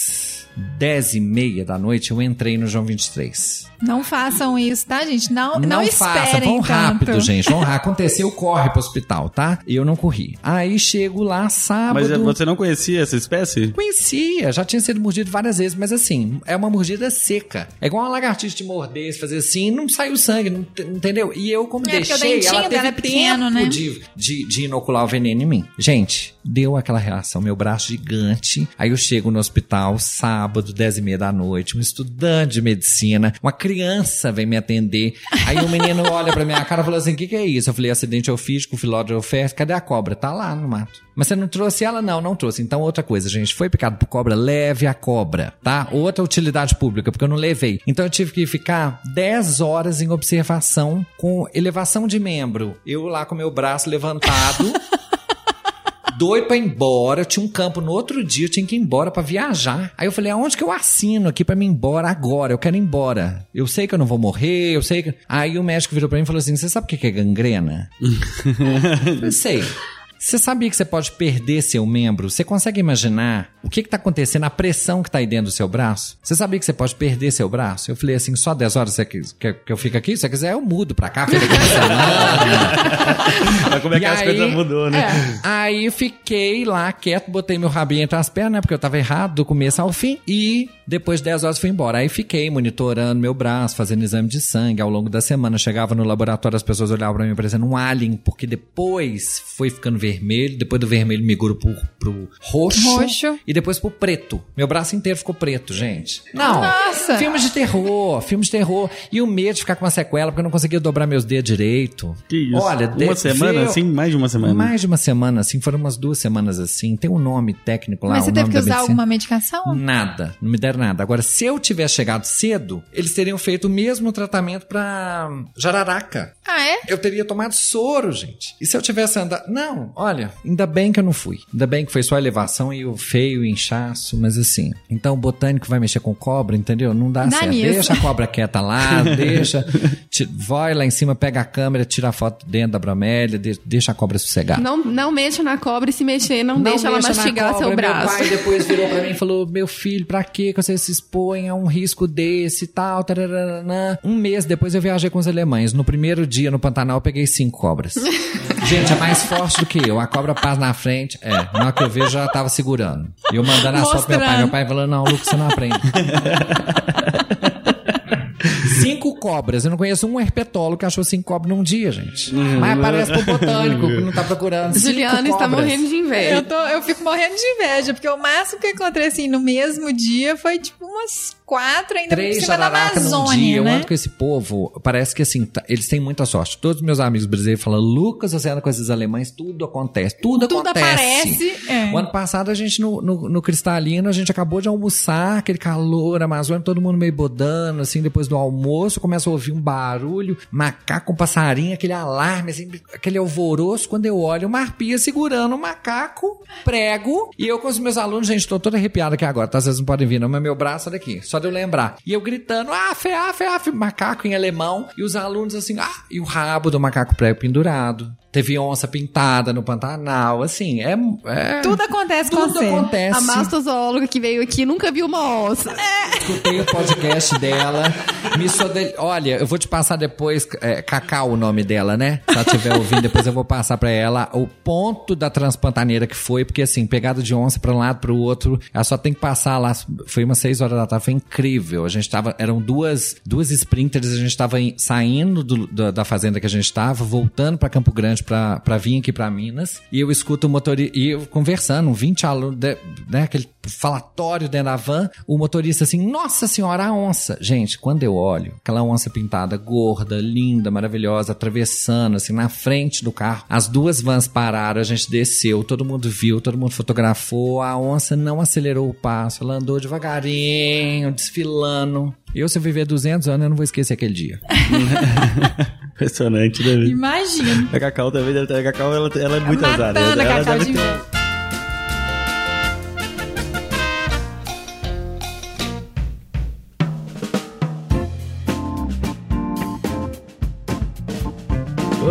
D: dez e meia da noite, eu entrei no João 23.
B: Não façam isso, tá, gente? Não, não,
D: faça,
B: esperem
D: vão rápido,
B: tanto.
D: gente. Vão rápido. Aconteceu, corre pro hospital, tá? E eu não corri. Aí chego lá sábado.
A: Mas é, você não conhecia essa espécie?
D: Conhecia, já tinha sido mordido várias vezes, mas assim, é uma mordida seca. É igual uma lagartixa de morder, fazer assim, não saiu sangue, não, te- entendeu? E eu, como
B: É,
D: deixei, ela teve
B: dela é pequeno,
D: tempo
B: né?
D: de, de, de inocular o veneno em mim. Gente, deu aquela reação, meu braço gigante. Aí eu chego no hospital, sábado, 10 e meia da noite, um estudante de medicina, uma criança vem me atender. Aí o menino olha pra minha cara e falou assim: o que, que é isso? Eu falei: acidente ofídico, filódromo oferta, cadê a cobra? Tá lá no mato. Mas você não trouxe ela? Não, não trouxe. Então, outra coisa, gente, foi picado por cobra, leve a cobra, tá? Outra utilidade pública, porque eu não levei. Então, eu tive que ficar 10 horas em observação com elevação de membro. Eu lá com meu braço levantado. doido pra ir embora. Eu tinha um campo no outro dia, eu tinha que ir embora pra viajar. Aí eu falei, aonde que eu assino aqui pra me ir embora agora? Eu quero ir embora. Eu sei que eu não vou morrer, eu sei que... Aí o médico virou pra mim e falou assim, você sabe o que é gangrena? eu falei, sei. Você sabia que você pode perder seu membro? Você consegue imaginar o que está acontecendo, a pressão que está aí dentro do seu braço? Você sabia que você pode perder seu braço? Eu falei assim, só 10 horas você quer, quer que eu fique aqui? Se você quiser, eu mudo pra cá, fica aqui.
A: Mas como é que
D: E
A: as
D: aí-
A: coisas mudou, né?
D: É. Aí fiquei lá quieto, botei meu rabinho entre as pernas, né? Porque eu tava errado do começo ao fim. E depois de 10 horas fui embora. Aí fiquei monitorando meu braço, fazendo exame de sangue ao longo da semana. Chegava no laboratório, as pessoas olhavam pra mim parecendo um alien, porque depois foi ficando vermelho, depois do vermelho migrou pro, pro roxo,
B: Roxo.
D: e depois pro preto. Meu braço inteiro ficou preto, gente. Não.
B: Nossa.
D: Filmes de terror, filmes de terror. E o medo de ficar com uma sequela, porque eu não conseguia dobrar meus dedos direito.
A: Que isso?
D: Olha,
A: uma
D: de-
A: semana
D: veio-
A: assim? Mais de uma semana.
D: mais de uma semana, assim, foram umas duas semanas assim. Tem um nome técnico lá.
B: Mas você teve
D: nome
B: que usar alguma medicação?
D: Nada, não me deram nada. Agora, se eu tivesse chegado cedo, eles teriam feito o mesmo tratamento pra jararaca.
B: Ah, é?
D: Eu teria tomado soro, gente. E se eu tivesse andado. Não, olha, ainda bem que eu não fui. Ainda bem que foi só a elevação e o feio, o inchaço, mas assim. Então o botânico vai mexer com cobra, entendeu? Não dá,
B: Dá
D: certo.
B: nisso.
D: Deixa a cobra quieta lá, deixa. vai lá em cima, pega a câmera, tira a foto dentro da bromélia, de- deixa a cobra sossegar.
C: Não, não mexa na cobra e se mexer, não, deixa ela mastigar
D: cobra.
C: seu braço.
D: Meu pai depois virou pra mim e falou: Meu filho, pra que você se expõe a um risco desse e tal? tararana?" Um mês depois eu viajei com os alemães. No primeiro dia no Pantanal eu peguei cinco cobras. Gente, é mais forte do que eu. A cobra passa na frente. É, na hora que eu vejo já tava segurando. E eu mandando a foto pro meu pai. Meu pai falou: Não, Lucas, você não aprende. Cinco cobras. Eu não conheço um herpetólogo que achou cinco cobras num dia, gente. Mas aparece pro botânico que não tá procurando.
C: Juliana está morrendo de
B: Eu,
C: inveja.
B: tô, eu fico morrendo de inveja, porque o máximo que eu encontrei assim no mesmo dia foi tipo umas quatro ainda por
D: Três
B: cima da
D: jararaca num
B: Amazônia,
D: dia. Eu
B: né?
D: ando com esse povo. Parece que assim, tá- eles têm muita sorte. Todos os meus amigos brasileiros falam, Lucas, você anda com esses alemães, tudo acontece. Tudo,
B: Tudo
D: acontece.
B: aparece. É.
D: O ano passado a gente no, no, no Cristalino, a gente acabou de almoçar, aquele calor amazônico, todo mundo meio bodando, assim, depois do almoço, começa a ouvir um barulho, macaco, um passarinho, aquele alarme, assim, aquele alvoroço. Quando eu olho, uma arpia segurando um macaco, prego, e eu com os meus alunos, gente, tô todo arrepiado aqui agora, tá? Vocês não podem vir, não, mas meu braço é daqui, só de eu lembrar. E eu gritando, ah, fe, ah, fe, ah, fe, macaco em alemão, e os alunos assim, ah, e o rabo do macaco prego pendurado. Teve onça pintada no Pantanal, assim, é. é
B: Tudo acontece com
D: tudo
B: você.
D: acontece.
C: A mastozoóloga que veio aqui nunca viu uma onça.
D: Escutei o podcast dela. Me sodel... Olha, eu vou te passar depois, é, Cacau o nome dela, né? Se ela estiver ouvindo, depois eu vou passar pra ela o ponto da transpantaneira que foi, porque assim, pegada de onça pra um lado pro outro, ela só tem que passar lá. Foi umas seis horas da tarde, foi incrível. A gente tava, eram duas, duas sprinters, a gente tava saindo do- da, da fazenda que a gente tava, voltando pra Campo Grande pra, pra vir aqui pra Minas, e eu escuto o motorista, e eu conversando, 20 alunos, né, aquele falatório dentro da van, o motorista assim, nossa senhora, a onça. Gente, quando eu olho, aquela onça pintada, gorda, linda, maravilhosa, atravessando, assim, na frente do carro, as duas vans pararam, a gente desceu, todo mundo viu, todo mundo fotografou, a onça não acelerou o passo, ela andou devagarinho, desfilando. Eu, se eu viver 200 anos, eu não vou esquecer aquele dia.
A: Impressionante, né?
B: Imagina.
A: A Cacau também deve ter. A Cacau, ela, ela é muito azar.
B: Matando a
A: Ela
B: Cacau
A: deve
B: de
A: ter-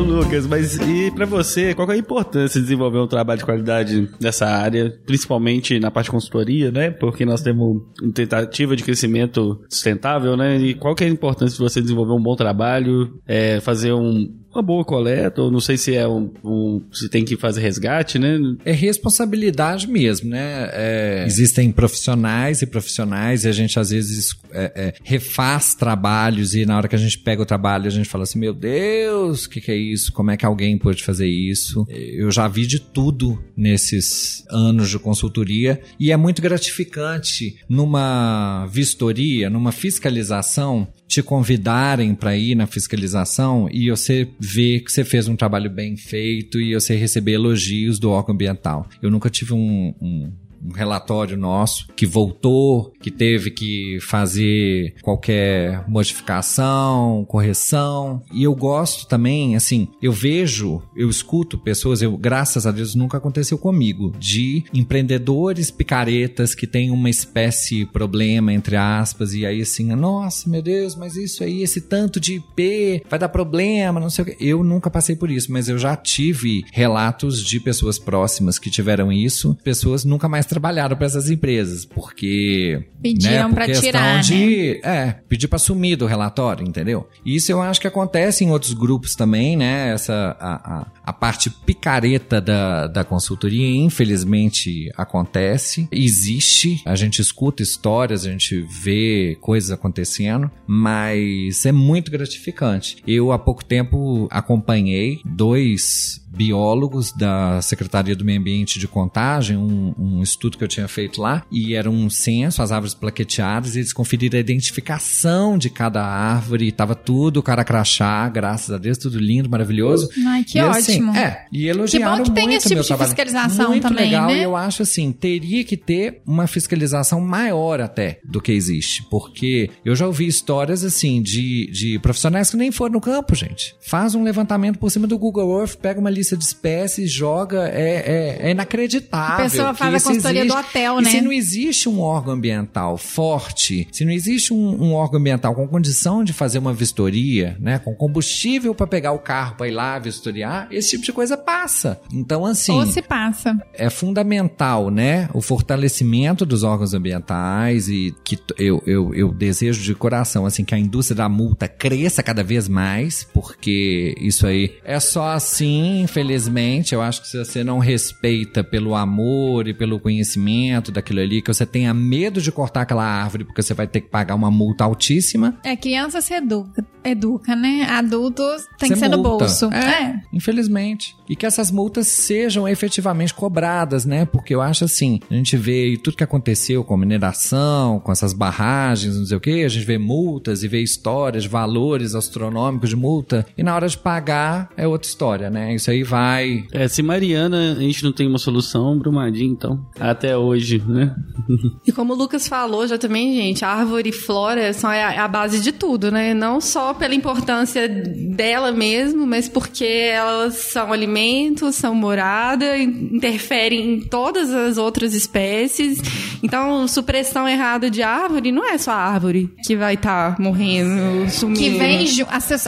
A: Lucas, mas e pra você, qual é a importância de desenvolver um trabalho de qualidade nessa área, principalmente na parte de consultoria, né? Porque nós temos uma tentativa de crescimento sustentável, né? E qual que é a importância de você desenvolver um bom trabalho, é, fazer um, uma boa coleta, ou não sei se é um, um- se tem que fazer resgate, né?
D: É responsabilidade mesmo, né? É, existem profissionais e profissionais, e a gente às vezes é, é, refaz trabalhos, e na hora que a gente pega o trabalho, a gente fala assim: meu Deus, o que, que é isso? Como é que alguém pode fazer isso? Eu já vi de tudo nesses anos de consultoria, e é muito gratificante numa vistoria, numa fiscalização, te convidarem para ir na fiscalização e você ver que você fez um trabalho bem feito e você receber elogios do órgão ambiental. Eu nunca tive um, um- um relatório nosso que voltou, que teve que fazer qualquer modificação, correção. E eu gosto também, assim, eu vejo, eu escuto pessoas, eu graças a Deus nunca aconteceu comigo, de empreendedores picaretas que têm uma espécie problema entre aspas e aí assim, nossa, meu Deus, mas isso aí, esse tanto de IP vai dar problema, não sei o que. Eu nunca passei por isso, mas eu já tive relatos de pessoas próximas que tiveram isso, pessoas nunca mais trabalharam para essas empresas, porque
B: Pediram
D: né, questão
B: tirar, né?
D: de, é, pedir para sumir do relatório, entendeu? Isso eu acho que acontece em outros grupos também, né? Essa a, a, a parte picareta da, da consultoria, infelizmente acontece, existe, a gente escuta histórias, a gente vê coisas acontecendo, mas é muito gratificante. Eu há pouco tempo acompanhei dois biólogos da Secretaria do Meio Ambiente de Contagem, um, um estudo que eu tinha feito lá, e era um censo, as árvores plaqueteadas, e eles conferiram a identificação de cada árvore, e tava tudo cara crachá, graças a Deus, tudo lindo, maravilhoso.
B: Ai, que
D: E, assim,
B: ótimo.
D: é, e elogiaram
B: que tem
D: muito
B: esse tipo de
D: trabalho.
B: fiscalização
D: muito
B: também,
D: legal,
B: né?
D: e eu acho assim, teria que ter uma fiscalização maior até do que existe, porque eu já ouvi histórias assim de, de profissionais que nem foram no campo, gente. Faz um levantamento por cima do Google Earth, pega uma lista de espécies, joga, é, é, é inacreditável.
B: A pessoa faz a consultoria
D: existe.
B: do hotel,
D: E
B: né?
D: se não existe um órgão ambiental forte, se não existe um, um órgão ambiental com condição de fazer uma vistoria, né, com combustível para pegar o carro para ir lá vistoriar, esse tipo de coisa passa. Então, assim,
B: Ou se passa.
D: é fundamental, né? O fortalecimento dos órgãos ambientais e que eu, eu, eu desejo de coração, assim, que a indústria da multa cresça cada vez mais, porque isso aí é só assim, infelizmente. Eu acho que se você não respeita pelo amor e pelo conhecimento daquilo ali, que você tenha medo de cortar aquela árvore porque você vai ter que pagar uma multa altíssima,
B: É, criança se educa, educa né? Adultos tem
D: Você
B: que ser no bolso.
D: É, infelizmente. E que essas multas sejam efetivamente cobradas, né? Porque eu acho assim, a gente vê tudo que aconteceu com a mineração, com essas barragens, não sei o quê, a gente vê multas e vê histórias, valores astronômicos de multa, e na hora de pagar é outra história, né? Isso aí vai.
A: É, se Mariana a gente não tem uma solução, Brumadinho, então. Até hoje, né?
C: E como o Lucas falou já também, gente, árvore e flora são a, a base de tudo, né? Não só pela importância dela mesmo, mas porque elas são alimentos, são morada, in- interferem em todas as outras espécies. Então, supressão errada de árvore não é só a árvore que vai estar morrendo, sumindo.
B: Que vem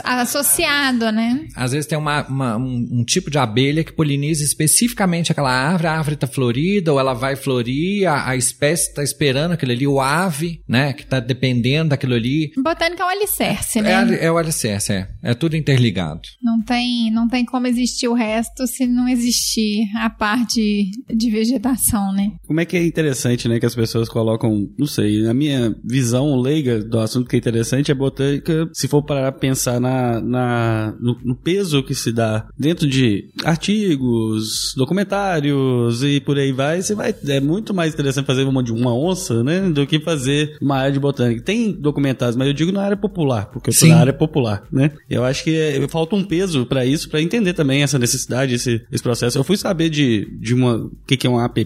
B: associado, né?
D: Às vezes tem uma, uma- um, um tipo de abelha que poliniza especificamente aquela árvore, a árvore tá florida ou ela vai florir, a, a espécie tá esperando aquilo ali, o ave, né, que tá dependendo daquilo ali.
B: Botânica é o alicerce, né?
D: É, é o alicerce, é. É tudo interligado.
B: Não tem, não tem como existir o resto se não existir a parte de vegetação, né?
A: Como é que é interessante, né, que as pessoas colocam, não sei, na minha visão leiga do assunto que é interessante é botânica, se for para pensar na, na no, no peso que se dá dentro de artigos, documentários e por aí vai, você vai, é muito mais interessante fazer uma de uma onça, né, do que fazer uma área de botânica. Tem documentários, mas eu digo na área popular, porque eu
D: Sim.
A: na área popular, né? Eu acho que é, falta um peso pra isso, pra entender também essa necessidade, esse, esse processo. Eu fui saber de, de uma, o que, que é um app,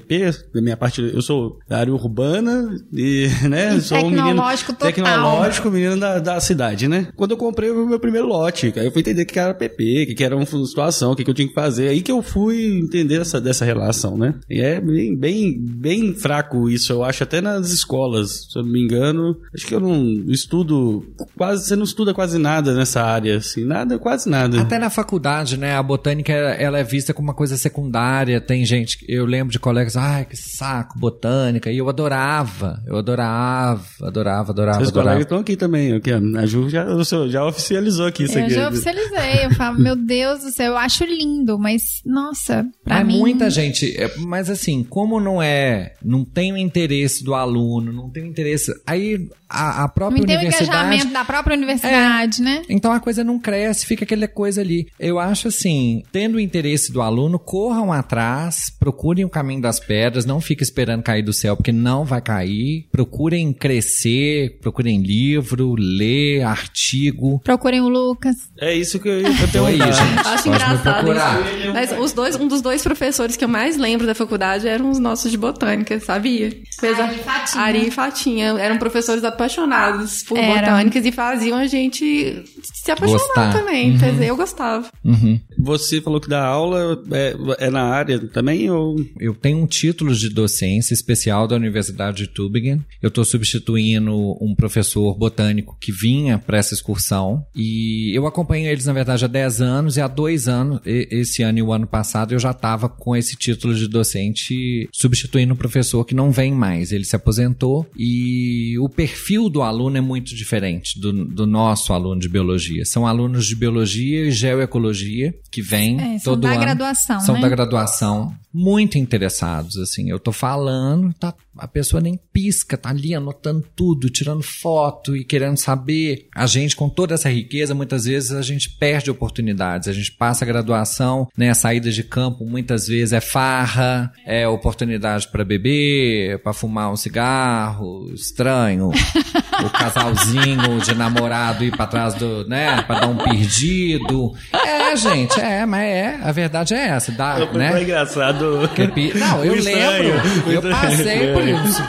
A: da minha parte, eu sou da área urbana e, né,
B: E
A: sou um menino
B: tecnológico total.
A: tecnológico, menino da, da cidade, né? Quando eu comprei o meu primeiro lote, aí eu fui entender o que era app, o que, era uma situação, o que, que eu tinha que fazer, aí que eu fui entender essa, dessa relação, né? E é bem, bem, bem fraco isso, eu acho, até nas escolas, se eu não me engano, acho que eu não estudo quase, você não estuda quase nada nessa área, assim, nada, quase nada.
D: Até na faculdade, né? A botânica ela é vista como uma coisa secundária. Tem gente, eu lembro de colegas, ai, que saco, botânica. E eu adorava, eu adorava, adorava, adorava,
A: Seus
D: adorava.
A: colegas estão aqui também, aqui, a Ju já, já oficializou aqui isso
B: Eu
A: aqui.
B: já oficializei, eu falo, meu Deus do céu, eu acho lindo, mas, nossa, pra
D: é
B: mim...
D: muita gente, é, mas assim, como não é, não tem o interesse do aluno, não tem o interesse, aí a, a própria
B: Não tem o
D: universidade
B: engajamento da própria universidade, né?
D: Então a coisa não cresce, fica aquela coisa ali. Eu acho assim, tendo o interesse do aluno, corram atrás, procurem o caminho das pedras, não fiquem esperando cair do céu, porque não vai cair. Procurem crescer, procurem livro, ler, artigo.
B: Procurem o Lucas.
A: É isso que eu
D: Então aí, gente.
C: Acho engraçado.
D: Débora.
C: Mas os dois, um dos dois professores que eu mais lembro da faculdade eram os nossos de botânica, sabia?
B: Ari e Fatinha.
C: Ari e Fatinha. Eram professores apaixonados por
B: Eram.
C: botânicas e faziam a gente se apaixonar
D: Gostar.
C: também. Quer dizer, eu gostava.
D: Uhum.
A: Você falou que dá aula é, é na área também ou
D: Eu tenho um título de docência especial da Universidade de Tübingen. Eu estou substituindo um professor botânico que vinha para essa excursão. E eu acompanho eles, na verdade, há 10 anos. E há dois anos, esse ano e o ano passado, eu já estava com esse título de docente substituindo um professor que não vem mais. Ele se aposentou e o perfil do aluno é muito diferente do, do nosso aluno de biologia. São alunos de biologia e geoecologia que vêm
B: É, são
D: todo
B: da
D: ano.
B: graduação,
D: São
B: né?
D: da graduação muito interessados, assim. Eu tô falando, tá, a pessoa nem pisca, tá ali anotando tudo, tirando foto e querendo saber. A gente, com toda essa riqueza, muitas vezes a gente perde oportunidades. A gente passa a graduação, né? A saída de campo muitas vezes é farra, é oportunidade para beber, para fumar um cigarro, estranho. o casalzinho de namorado ir pra trás do, né, pra dar um perdido. É, gente, é, mas é, a verdade é essa, dá, né?
A: engraçado.
D: Pi- Não, eu
A: estranho,
D: lembro. Eu passei por isso.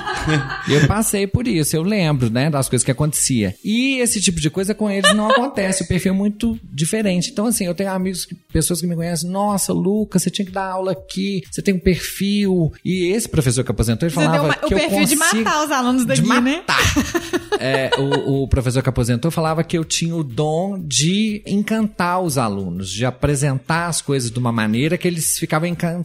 D: Eu passei por isso. Eu lembro, né, das coisas que acontecia. E esse tipo de coisa com eles não acontece. O perfil é muito diferente. Então, assim, eu tenho amigos, que- pessoas que me conhecem. Nossa, Lucas, você tinha que dar aula aqui. Você tem um perfil. E esse professor que aposentou, ele
B: Você deu
D: falava
B: uma-
D: que
B: o
D: eu
B: perfil de
D: consigo-
B: matar os alunos
D: de
B: daqui, né?
D: matar. É, o, o professor que aposentou falava que eu tinha o dom de encantar os alunos, de apresentar as coisas de uma maneira que eles ficavam encan-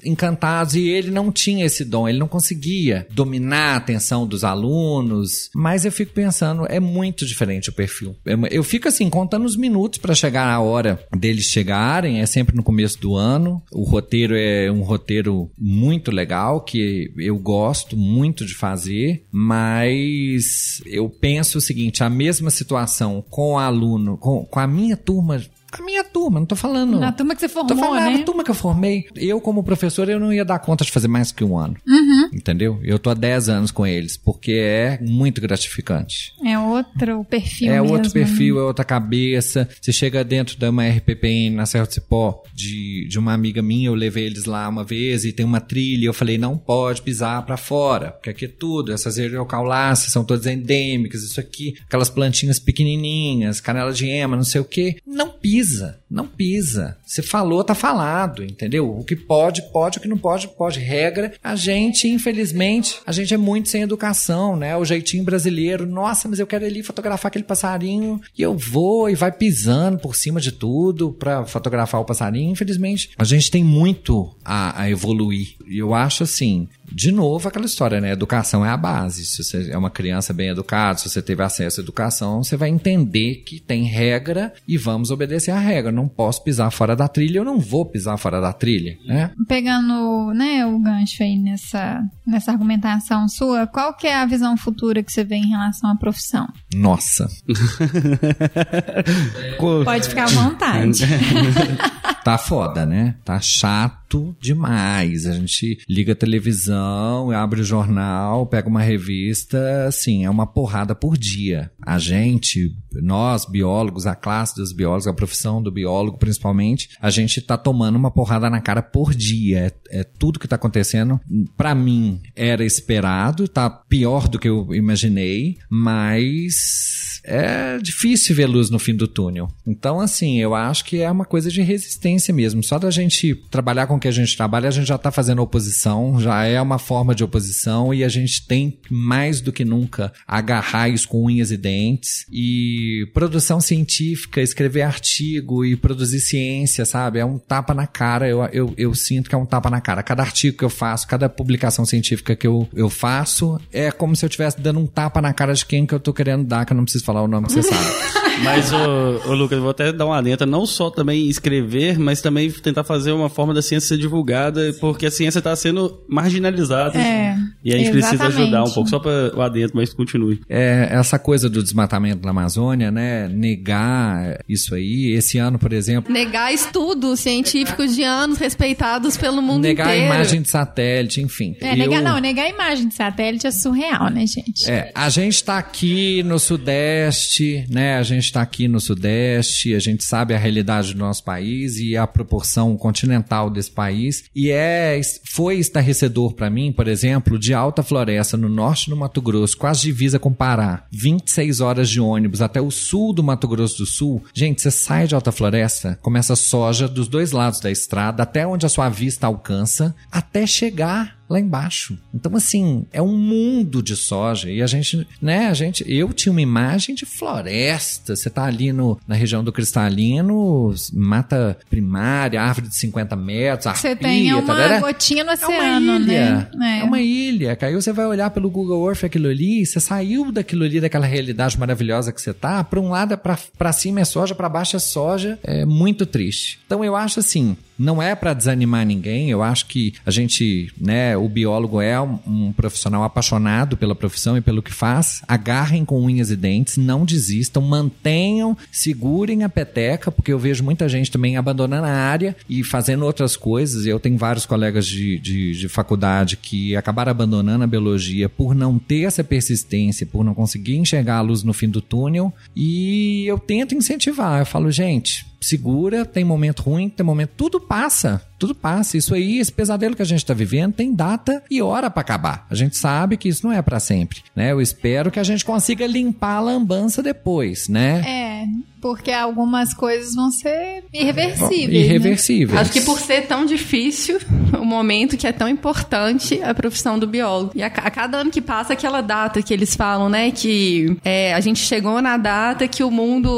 D: e ele não tinha esse dom, ele não conseguia dominar a atenção dos alunos. Mas eu fico pensando, é muito diferente o perfil. Eu fico assim, contando os minutos para chegar a hora deles chegarem, é sempre no começo do ano. O roteiro é um roteiro muito legal, que eu gosto muito de fazer, mas eu penso o seguinte: a mesma situação com o aluno, com, com a minha turma. A minha turma, não tô falando.
B: Na turma que você
D: Tô
B: formou,
D: falando,
B: né?
D: a turma que eu formei, eu como professor, eu não ia dar conta de fazer mais que um ano.
B: Uhum.
D: Entendeu? Eu tô há 10 anos com eles, porque é muito gratificante.
B: É outro perfil
D: É
B: mesmo,
D: outro
B: né?
D: perfil, é outra cabeça. Você chega dentro de uma RPPN na Serra do Cipó, de, de uma amiga minha, eu levei eles lá uma vez e tem uma trilha. Eu falei, não pode pisar pra fora, porque aqui é tudo. Essas eriocaláceas são todas endêmicas, isso aqui, aquelas plantinhas pequenininhas, canela de ema, não sei o quê. Não pisa, não pisa. Você falou, tá falado, entendeu? O que pode, pode, o que não pode, pode. Regra, a gente, infelizmente, a gente é muito sem educação, né? O jeitinho brasileiro, nossa, mas eu quero ali fotografar aquele passarinho e eu vou e vai pisando por cima de tudo pra fotografar o passarinho. Infelizmente, a gente tem muito a, a evoluir. E eu acho assim, de novo, aquela história, né? Educação é a base. Se você é uma criança bem educada, se você teve acesso à educação, você vai entender que tem regra e vamos obedecer à regra. Não posso pisar fora da trilha, eu não vou pisar fora da trilha, né?
B: Pegando né, o gancho aí nessa, nessa argumentação sua, qual que é a visão futura que você vê em relação à profissão?
D: Nossa.
B: Pode ficar à vontade.
D: Tá foda, né? Tá chato demais. A gente liga a televisão, abre o jornal, pega uma revista, assim, é uma porrada por dia. A gente, nós biólogos, a classe dos biólogos, a profissão do biólogo principalmente, a gente tá tomando uma porrada na cara por dia. É, é tudo que tá acontecendo. Pra mim, era esperado, tá pior do que eu imaginei, mas peace. É difícil ver luz no fim do túnel. Então, assim, eu acho que é uma coisa de resistência mesmo. Só da gente trabalhar com o que a gente trabalha, a gente já tá fazendo oposição, já é uma forma de oposição e a gente tem mais do que nunca agarrar isso com unhas e dentes. E produção científica, escrever artigo e produzir ciência, sabe? É um tapa na cara. Eu, eu, eu sinto que é um tapa na cara. Cada artigo que eu faço, cada publicação científica que eu, eu faço, é como se eu estivesse dando um tapa na cara de quem que eu tô querendo dar, que eu não preciso falar o nome que você sabe.
A: Mas, ô, ô, Lucas, vou até dar uma alenta, não só também escrever, mas também tentar fazer uma forma da ciência ser divulgada, porque a ciência está sendo marginalizada.
B: É.
A: E a gente precisa
B: Exatamente.
A: ajudar um pouco, só para lá dentro, mas continue.
D: É, essa coisa do desmatamento na Amazônia, né? Negar isso aí. Esse ano, por exemplo,
C: Negar estudos científicos de anos respeitados pelo mundo
D: negar a
C: inteiro.
D: imagem de satélite, enfim.
B: É, negar,
D: Eu-
B: não, negar a imagem de satélite é surreal, né, gente?
D: É, a gente está aqui no Sudeste, né? A gente está aqui no Sudeste, a gente sabe a realidade do nosso país e a proporção continental desse país. E é, foi estarrecedor para mim, por exemplo, de Alta Floresta, no norte do Mato Grosso, quase divisa com Pará, 26 horas de ônibus até o sul do Mato Grosso do Sul. Gente, você sai de Alta Floresta, começa soja dos dois lados da estrada, até onde a sua vista alcança, até chegar lá embaixo. Então, assim, é um mundo de soja. E a gente, né, a gente, eu tinha uma imagem de floresta. Você tá ali no, na região do cristalino, mata primária, árvore de 50 metros,
B: Você tem uma
D: tarará.
B: gotinha no
D: É
B: oceano,
D: uma ilha.
B: né?
D: É. uma ilha. Aí você vai olhar pelo Google Earth aquilo ali, você saiu daquilo ali, daquela realidade maravilhosa que você tá. Pra um lado é pra, pra cima é soja, pra baixo é soja. É muito triste. Então eu acho assim, não é pra desanimar ninguém. Eu acho que a gente, né, o biólogo é um, um profissional apaixonado pela profissão e pelo que faz. Agarrem com unhas e dentes, não desistam, mantenham, segurem a peteca, porque eu vejo muita gente também abandonando a área e fazendo outras coisas. Eu tenho vários colegas de, de, de faculdade que acabaram abandonando a biologia por não ter essa persistência, por não conseguir enxergar a luz no fim do túnel. E eu tento incentivar. Eu falo, gente, segura, tem momento ruim, tem momento. Tudo passa. Tudo passa. Isso aí, esse pesadelo que a gente tá vivendo, tem data e hora para acabar. A gente sabe que isso não é para sempre, né? Eu espero que a gente consiga limpar a lambança depois, né?
B: É, porque algumas coisas vão ser irreversíveis. né?
D: Irreversíveis.
C: Acho que por ser tão difícil o momento que é tão importante a profissão do biólogo. E a, a cada ano que passa, aquela data que eles falam, né? Que é, a gente chegou na data que o mundo.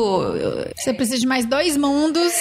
B: Você precisa de mais dois mundos.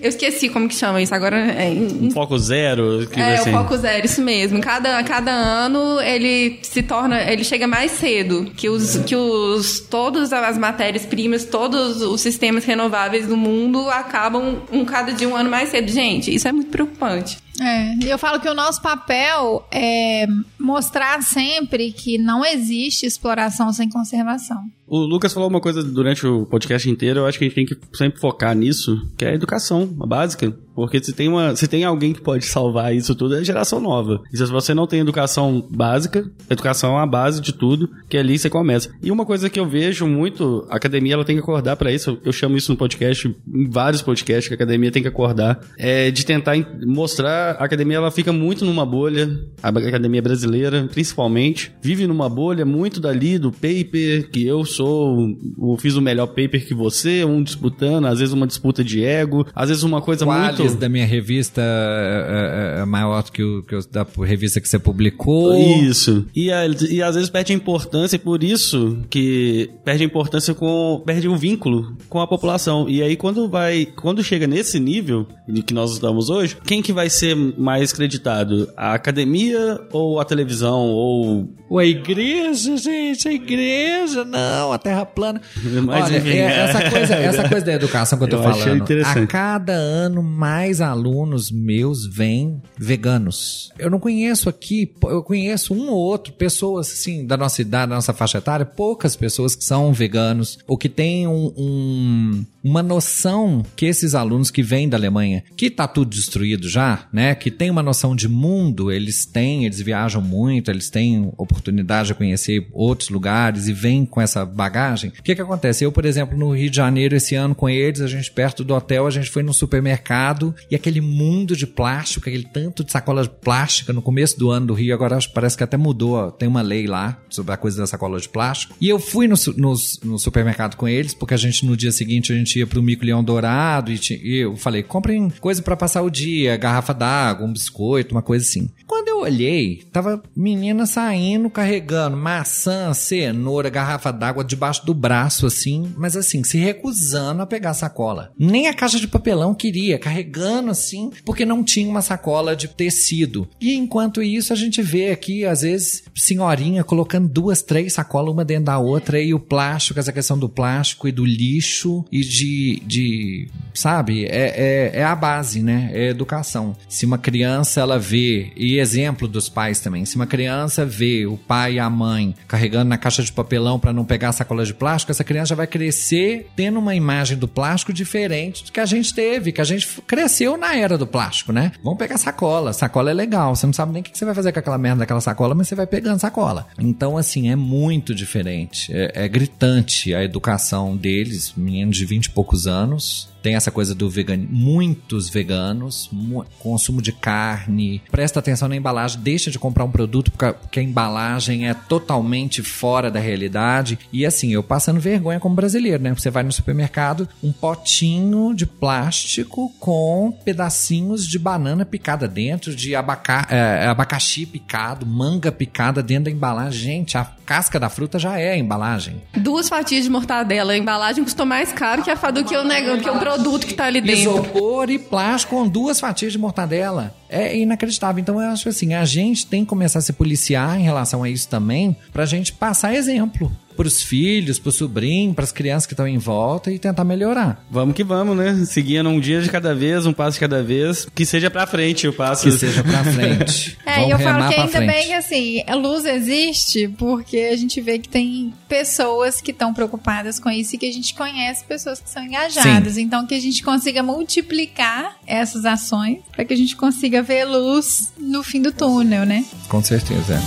C: Eu esqueci como que chama isso. Agora é,
A: Um foco zero, que
C: é,
A: ser...
C: o foco zero, isso mesmo. Cada, cada ano ele se torna, ele chega mais cedo que os, que os todas as matérias-primas, todos os sistemas renováveis do mundo acabam um cada dia um ano mais cedo. Gente, isso é muito preocupante.
B: É, eu falo que o nosso papel é mostrar sempre que não existe exploração sem conservação.
A: O Lucas falou uma coisa durante o podcast inteiro, eu acho que a gente tem que sempre focar nisso, que é a educação, a básica. Porque se tem, uma, se tem alguém que pode salvar isso tudo, é a geração nova. E se você não tem educação básica, educação é a base de tudo, que ali você começa. E uma coisa que eu vejo muito, a academia ela tem que acordar para isso, eu chamo isso no podcast, em vários podcasts que a academia tem que acordar, é de tentar en- mostrar, a academia ela fica muito numa bolha, a academia brasileira, principalmente, vive numa bolha muito dali do paper, que eu sou, eu fiz o melhor paper que você, um disputando, às vezes uma disputa de ego, às vezes uma coisa
D: O
A: muito...
D: Da minha revista é, é- é maior do que, o, que o da revista que você publicou.
A: Isso. E, a- e às vezes perde a importância, e por isso que perde a importância com. perde o vínculo com a população. E aí, quando vai. Quando chega nesse nível de que nós estamos hoje, quem que vai ser mais creditado? A academia ou a televisão? Ou.
D: Ou a igreja, gente, a igreja, não, a terra plana.
A: Mas,
D: Olha,
A: enfim,
D: é-
A: é.
D: essa, coisa, essa coisa da educação que eu tô
A: Eu achei
D: falando.
A: interessante.
D: A cada ano, mais alunos meus vêm veganos. Eu não conheço aqui, eu conheço um ou outro, pessoas assim, da nossa idade, da nossa faixa etária, poucas pessoas que são veganos, ou que têm um- um- uma noção que esses alunos que vêm da Alemanha, que tá tudo destruído já, né? Que tem uma noção de mundo, eles têm, eles viajam muito, eles têm oportunidade de conhecer outros lugares e vêm com essa bagagem. O que que acontece? Eu, por exemplo, no Rio de Janeiro esse ano com eles, a gente perto do hotel, a gente foi num supermercado e aquele mundo de plástico, aquele tanto de sacola plástica no começo do ano do Rio, agora parece que até mudou, tem uma lei lá sobre a coisa da sacola de plástico. E eu fui no, no, no supermercado com eles, porque a gente no dia seguinte a gente ia pro Mico Leão Dourado e, e eu falei, comprem coisa pra passar o dia, garrafa d'água, um biscoito, uma coisa assim. Quando olhei, tava menina saindo carregando maçã, cenoura, garrafa d'água debaixo do braço, assim, mas assim, se recusando a pegar a sacola. Nem a caixa de papelão queria, carregando assim, porque não tinha uma sacola de tecido. E enquanto isso, a gente vê aqui, às vezes, senhorinha colocando duas, três sacolas, uma dentro da outra, e o plástico, essa questão do plástico e do lixo e de, de sabe, é, é, é a base, né? É educação. Se uma criança, ela vê, e exemplo, exemplo dos pais também. Se uma criança vê o pai e a mãe carregando na caixa de papelão para não pegar a sacola de plástico, essa criança já vai crescer tendo uma imagem do plástico diferente do que a gente teve, que a gente cresceu na era do plástico, né? Vamos pegar sacola. Sacola é legal. Você não sabe nem o que você vai fazer com aquela merda daquela sacola, mas você vai pegando sacola. Então, assim, é muito diferente. É, é gritante a educação deles, meninos de 20 e poucos anos, tem essa coisa do vegano, muitos veganos, mu consumo de carne. Presta atenção na embalagem, deixa de comprar um produto porque a, embalagem é totalmente fora da realidade. E assim, eu passando vergonha como brasileiro, né? Você vai no supermercado, um potinho de plástico com pedacinhos de banana picada dentro, de abaca é, abacaxi picado, manga picada dentro da embalagem. Gente, a casca da fruta já é a embalagem.
C: Duas fatias de mortadela, a embalagem custou mais caro que a do que o, que o produto que tá ali dentro.
D: Isopor e plástico com duas fatias de mortadela. É inacreditável. Então eu acho assim, a gente tem que começar a se policiar em relação a isso também, pra gente passar exemplo pros filhos, pro sobrinho, pras crianças que estão em volta e tentar melhorar.
A: Vamos que vamos, né? Seguindo um dia de cada vez, um passo de cada vez, que seja pra frente o passo.
D: Que seja pra frente.
B: é,
D: e
B: eu falo que ainda bem que assim, a luz existe porque a gente vê que tem pessoas que estão preocupadas com isso e que a gente conhece pessoas que são engajadas. Sim. Então que a gente consiga multiplicar essas ações para que a gente consiga ver luz no fim do túnel, né?
D: Com certeza.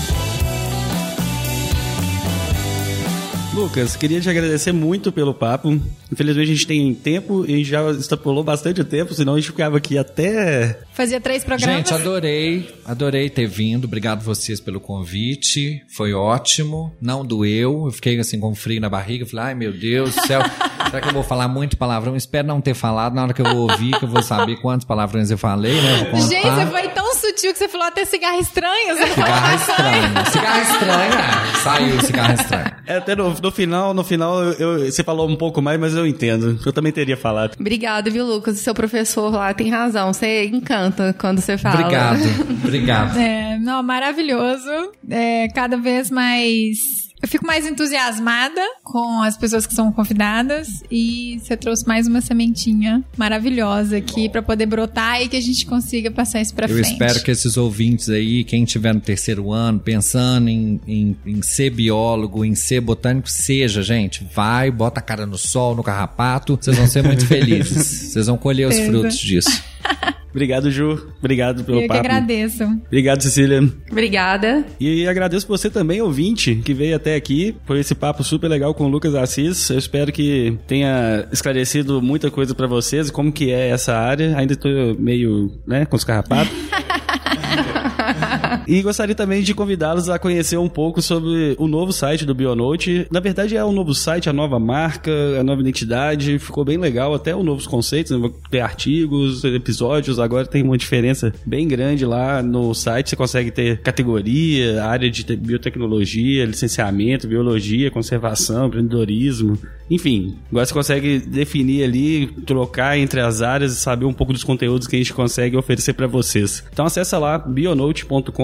A: Lucas, queria te agradecer muito pelo papo. Infelizmente a gente tem tempo e já extrapolou bastante tempo, senão a gente ficava aqui até.
B: Fazia três programas.
D: Gente, adorei, adorei ter vindo. Obrigado vocês pelo convite. Foi ótimo. Não doeu. Eu fiquei assim com frio na barriga. Falei, ai meu Deus do céu. Será que eu vou falar muito palavrão? Espero não ter falado. Na hora que eu vou ouvir, que eu vou saber quantos palavrões eu falei, né?
B: Gente, você foi tão sutil que você falou até cigarro estranho. Você
D: cigarro estranho. cigarro estranho, é. Saiu cigarro estranho.
A: É, até no, no final, no final, eu, eu, você falou um pouco mais, mas eu entendo. Eu também teria falado.
C: Obrigado, viu, Lucas? O seu professor lá tem razão. Você encanta quando você fala.
D: Obrigado, obrigado.
B: É, não, maravilhoso. É, cada vez mais eu fico mais entusiasmada com as pessoas que são convidadas e você trouxe mais uma sementinha maravilhosa aqui para poder brotar e que a gente consiga passar isso para frente.
D: Eu espero que esses ouvintes aí, quem tiver no terceiro ano pensando em, em, em ser biólogo, em ser botânico, seja, gente. Vai, bota a cara no sol, no carrapato, vocês vão ser muito felizes. vocês vão colher os frutos disso.
A: Obrigado, Ju. Obrigado pelo
B: Eu
A: papo.
B: Eu que agradeço.
A: Obrigado, Cecília.
C: Obrigada.
A: E agradeço você também, ouvinte, que veio até aqui. Foi esse papo super legal com o Lucas Assis. Eu espero que tenha esclarecido muita coisa para vocês, como que é essa área. Ainda tô meio, né, com os carrapatos. e gostaria também de convidá-los a conhecer um pouco sobre o novo site do Bionote. Na verdade, é um novo site, a nova marca, a nova identidade. Ficou bem legal, até os novos conceitos, né? ter artigos, episódios. Agora tem uma diferença bem grande lá no site. Você consegue ter categoria, área de biotecnologia, licenciamento, biologia, conservação, empreendedorismo. Enfim, agora você consegue definir ali, trocar entre as áreas e saber um pouco dos conteúdos que a gente consegue oferecer para vocês. Então acessa lá bionote.com.br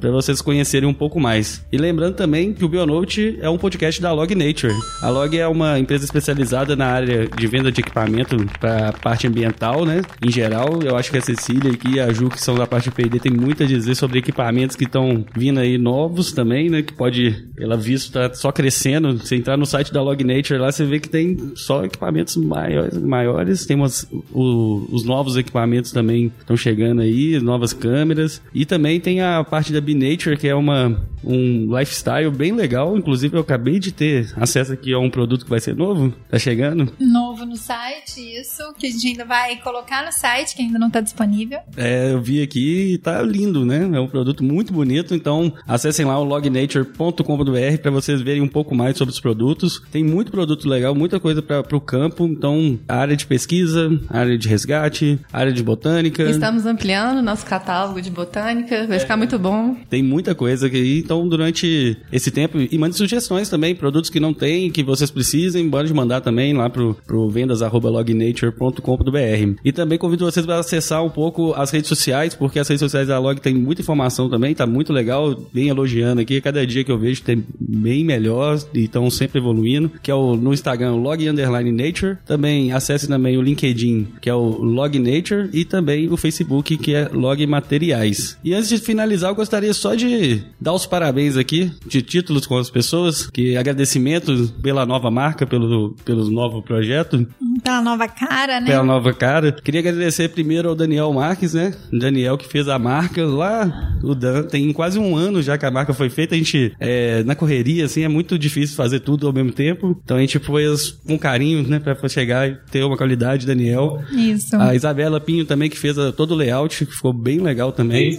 A: para vocês conhecerem um pouco mais. E lembrando também que o Bionote é um podcast da Log Nature. A Log é uma empresa especializada na área de venda de equipamento para parte ambiental, né? Em geral, eu acho que a Cecília e a Ju, que são da parte de P&D, tem muito a dizer sobre equipamentos que estão vindo aí novos também, né? Que pode, pela vista, tá só crescendo. Você entrar no site da Log Nature lá, você vê que tem só equipamentos maiores, maiores. tem umas, o, os novos equipamentos também estão chegando aí, novas câmeras. E também tem a parte da B-Nature, que é uma, um lifestyle bem legal. Inclusive, eu acabei de ter acesso aqui a um produto que vai ser novo. Tá chegando?
B: Novo no site, isso. Que a gente ainda vai colocar no site, que ainda não tá disponível.
A: É, eu vi aqui e tá lindo, né? É um produto muito bonito. Então, acessem lá o lognature.com.br para vocês verem um pouco mais sobre os produtos. Tem muito produto legal, muita coisa para o campo. Então, área de pesquisa, área de resgate, área de botânica.
C: Estamos ampliando nosso catálogo de botânica, vai é. ficar muito bom.
A: Tem muita coisa aqui, então então, durante esse tempo. E mande sugestões também, produtos que não tem, que vocês precisem, pode mandar também lá pro, pro vendas.lognature.com.br. E também convido vocês para acessar um pouco as redes sociais, porque as redes sociais da Log tem muita informação também, tá muito legal, bem elogiando aqui. Cada dia que eu vejo tem bem melhor e estão sempre evoluindo, que é o no Instagram log underline nature. Também acesse também o LinkedIn, que é o log nature, e também o Facebook, que é log materiais. E antes de finalizar, eu gostaria só de dar os parabéns aqui, de títulos com as pessoas, que agradecimento pela nova marca, pelo, pelo novo projeto.
B: Pela nova cara, né?
A: Pela nova cara. Queria agradecer primeiro ao Daniel Marques, né? Daniel que fez a marca lá, o Dan, tem quase um ano já que a marca foi feita. A gente, é, na correria, assim, é muito difícil fazer tudo ao mesmo tempo. Então a gente pôs com carinho, né, pra chegar e ter uma qualidade, Daniel.
B: Isso.
A: A Isabela Pinho também, que fez a, todo o layout, que ficou bem legal também.
B: A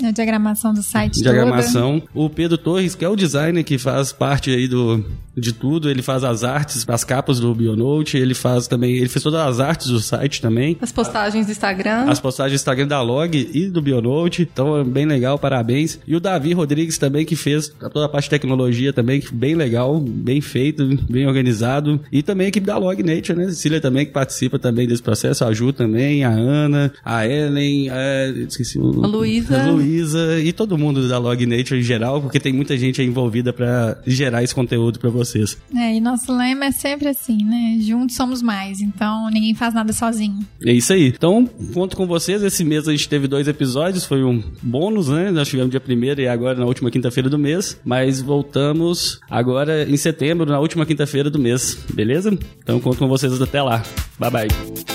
B: diagramação do site
A: Diagramação. O Pedro Torres, que é o designer que faz parte aí do, de tudo. Ele faz as artes, as capas do Bionote. Ele faz também, ele fez todas as artes do site também.
C: As postagens do Instagram.
A: As postagens do Instagram da Log e do Bionote. Então, é bem legal, parabéns. E o Davi Rodrigues também, que fez toda a parte de tecnologia também, bem legal, bem feito, bem organizado. E também a equipe da Log Nature, né? Cecília também, que participa também desse processo. A Ju também, a Ana, a Ellen, a, esqueci o...
C: A Luísa.
A: A Luísa e todo mundo da Log Nature em geral, porque tem muita gente envolvida para gerar esse conteúdo para vocês.
B: É, e nosso lema é sempre assim, né? Juntos somos mais, então ninguém faz nada sozinho.
A: É isso aí. Então, conto com vocês. Esse mês a gente teve dois episódios, foi um bônus, né? Nós tivemos dia primeiro e agora na última quinta-feira do mês. Mas voltamos agora em setembro, na última quinta-feira do mês. Beleza? Então, conto com vocês até lá. Bye bye.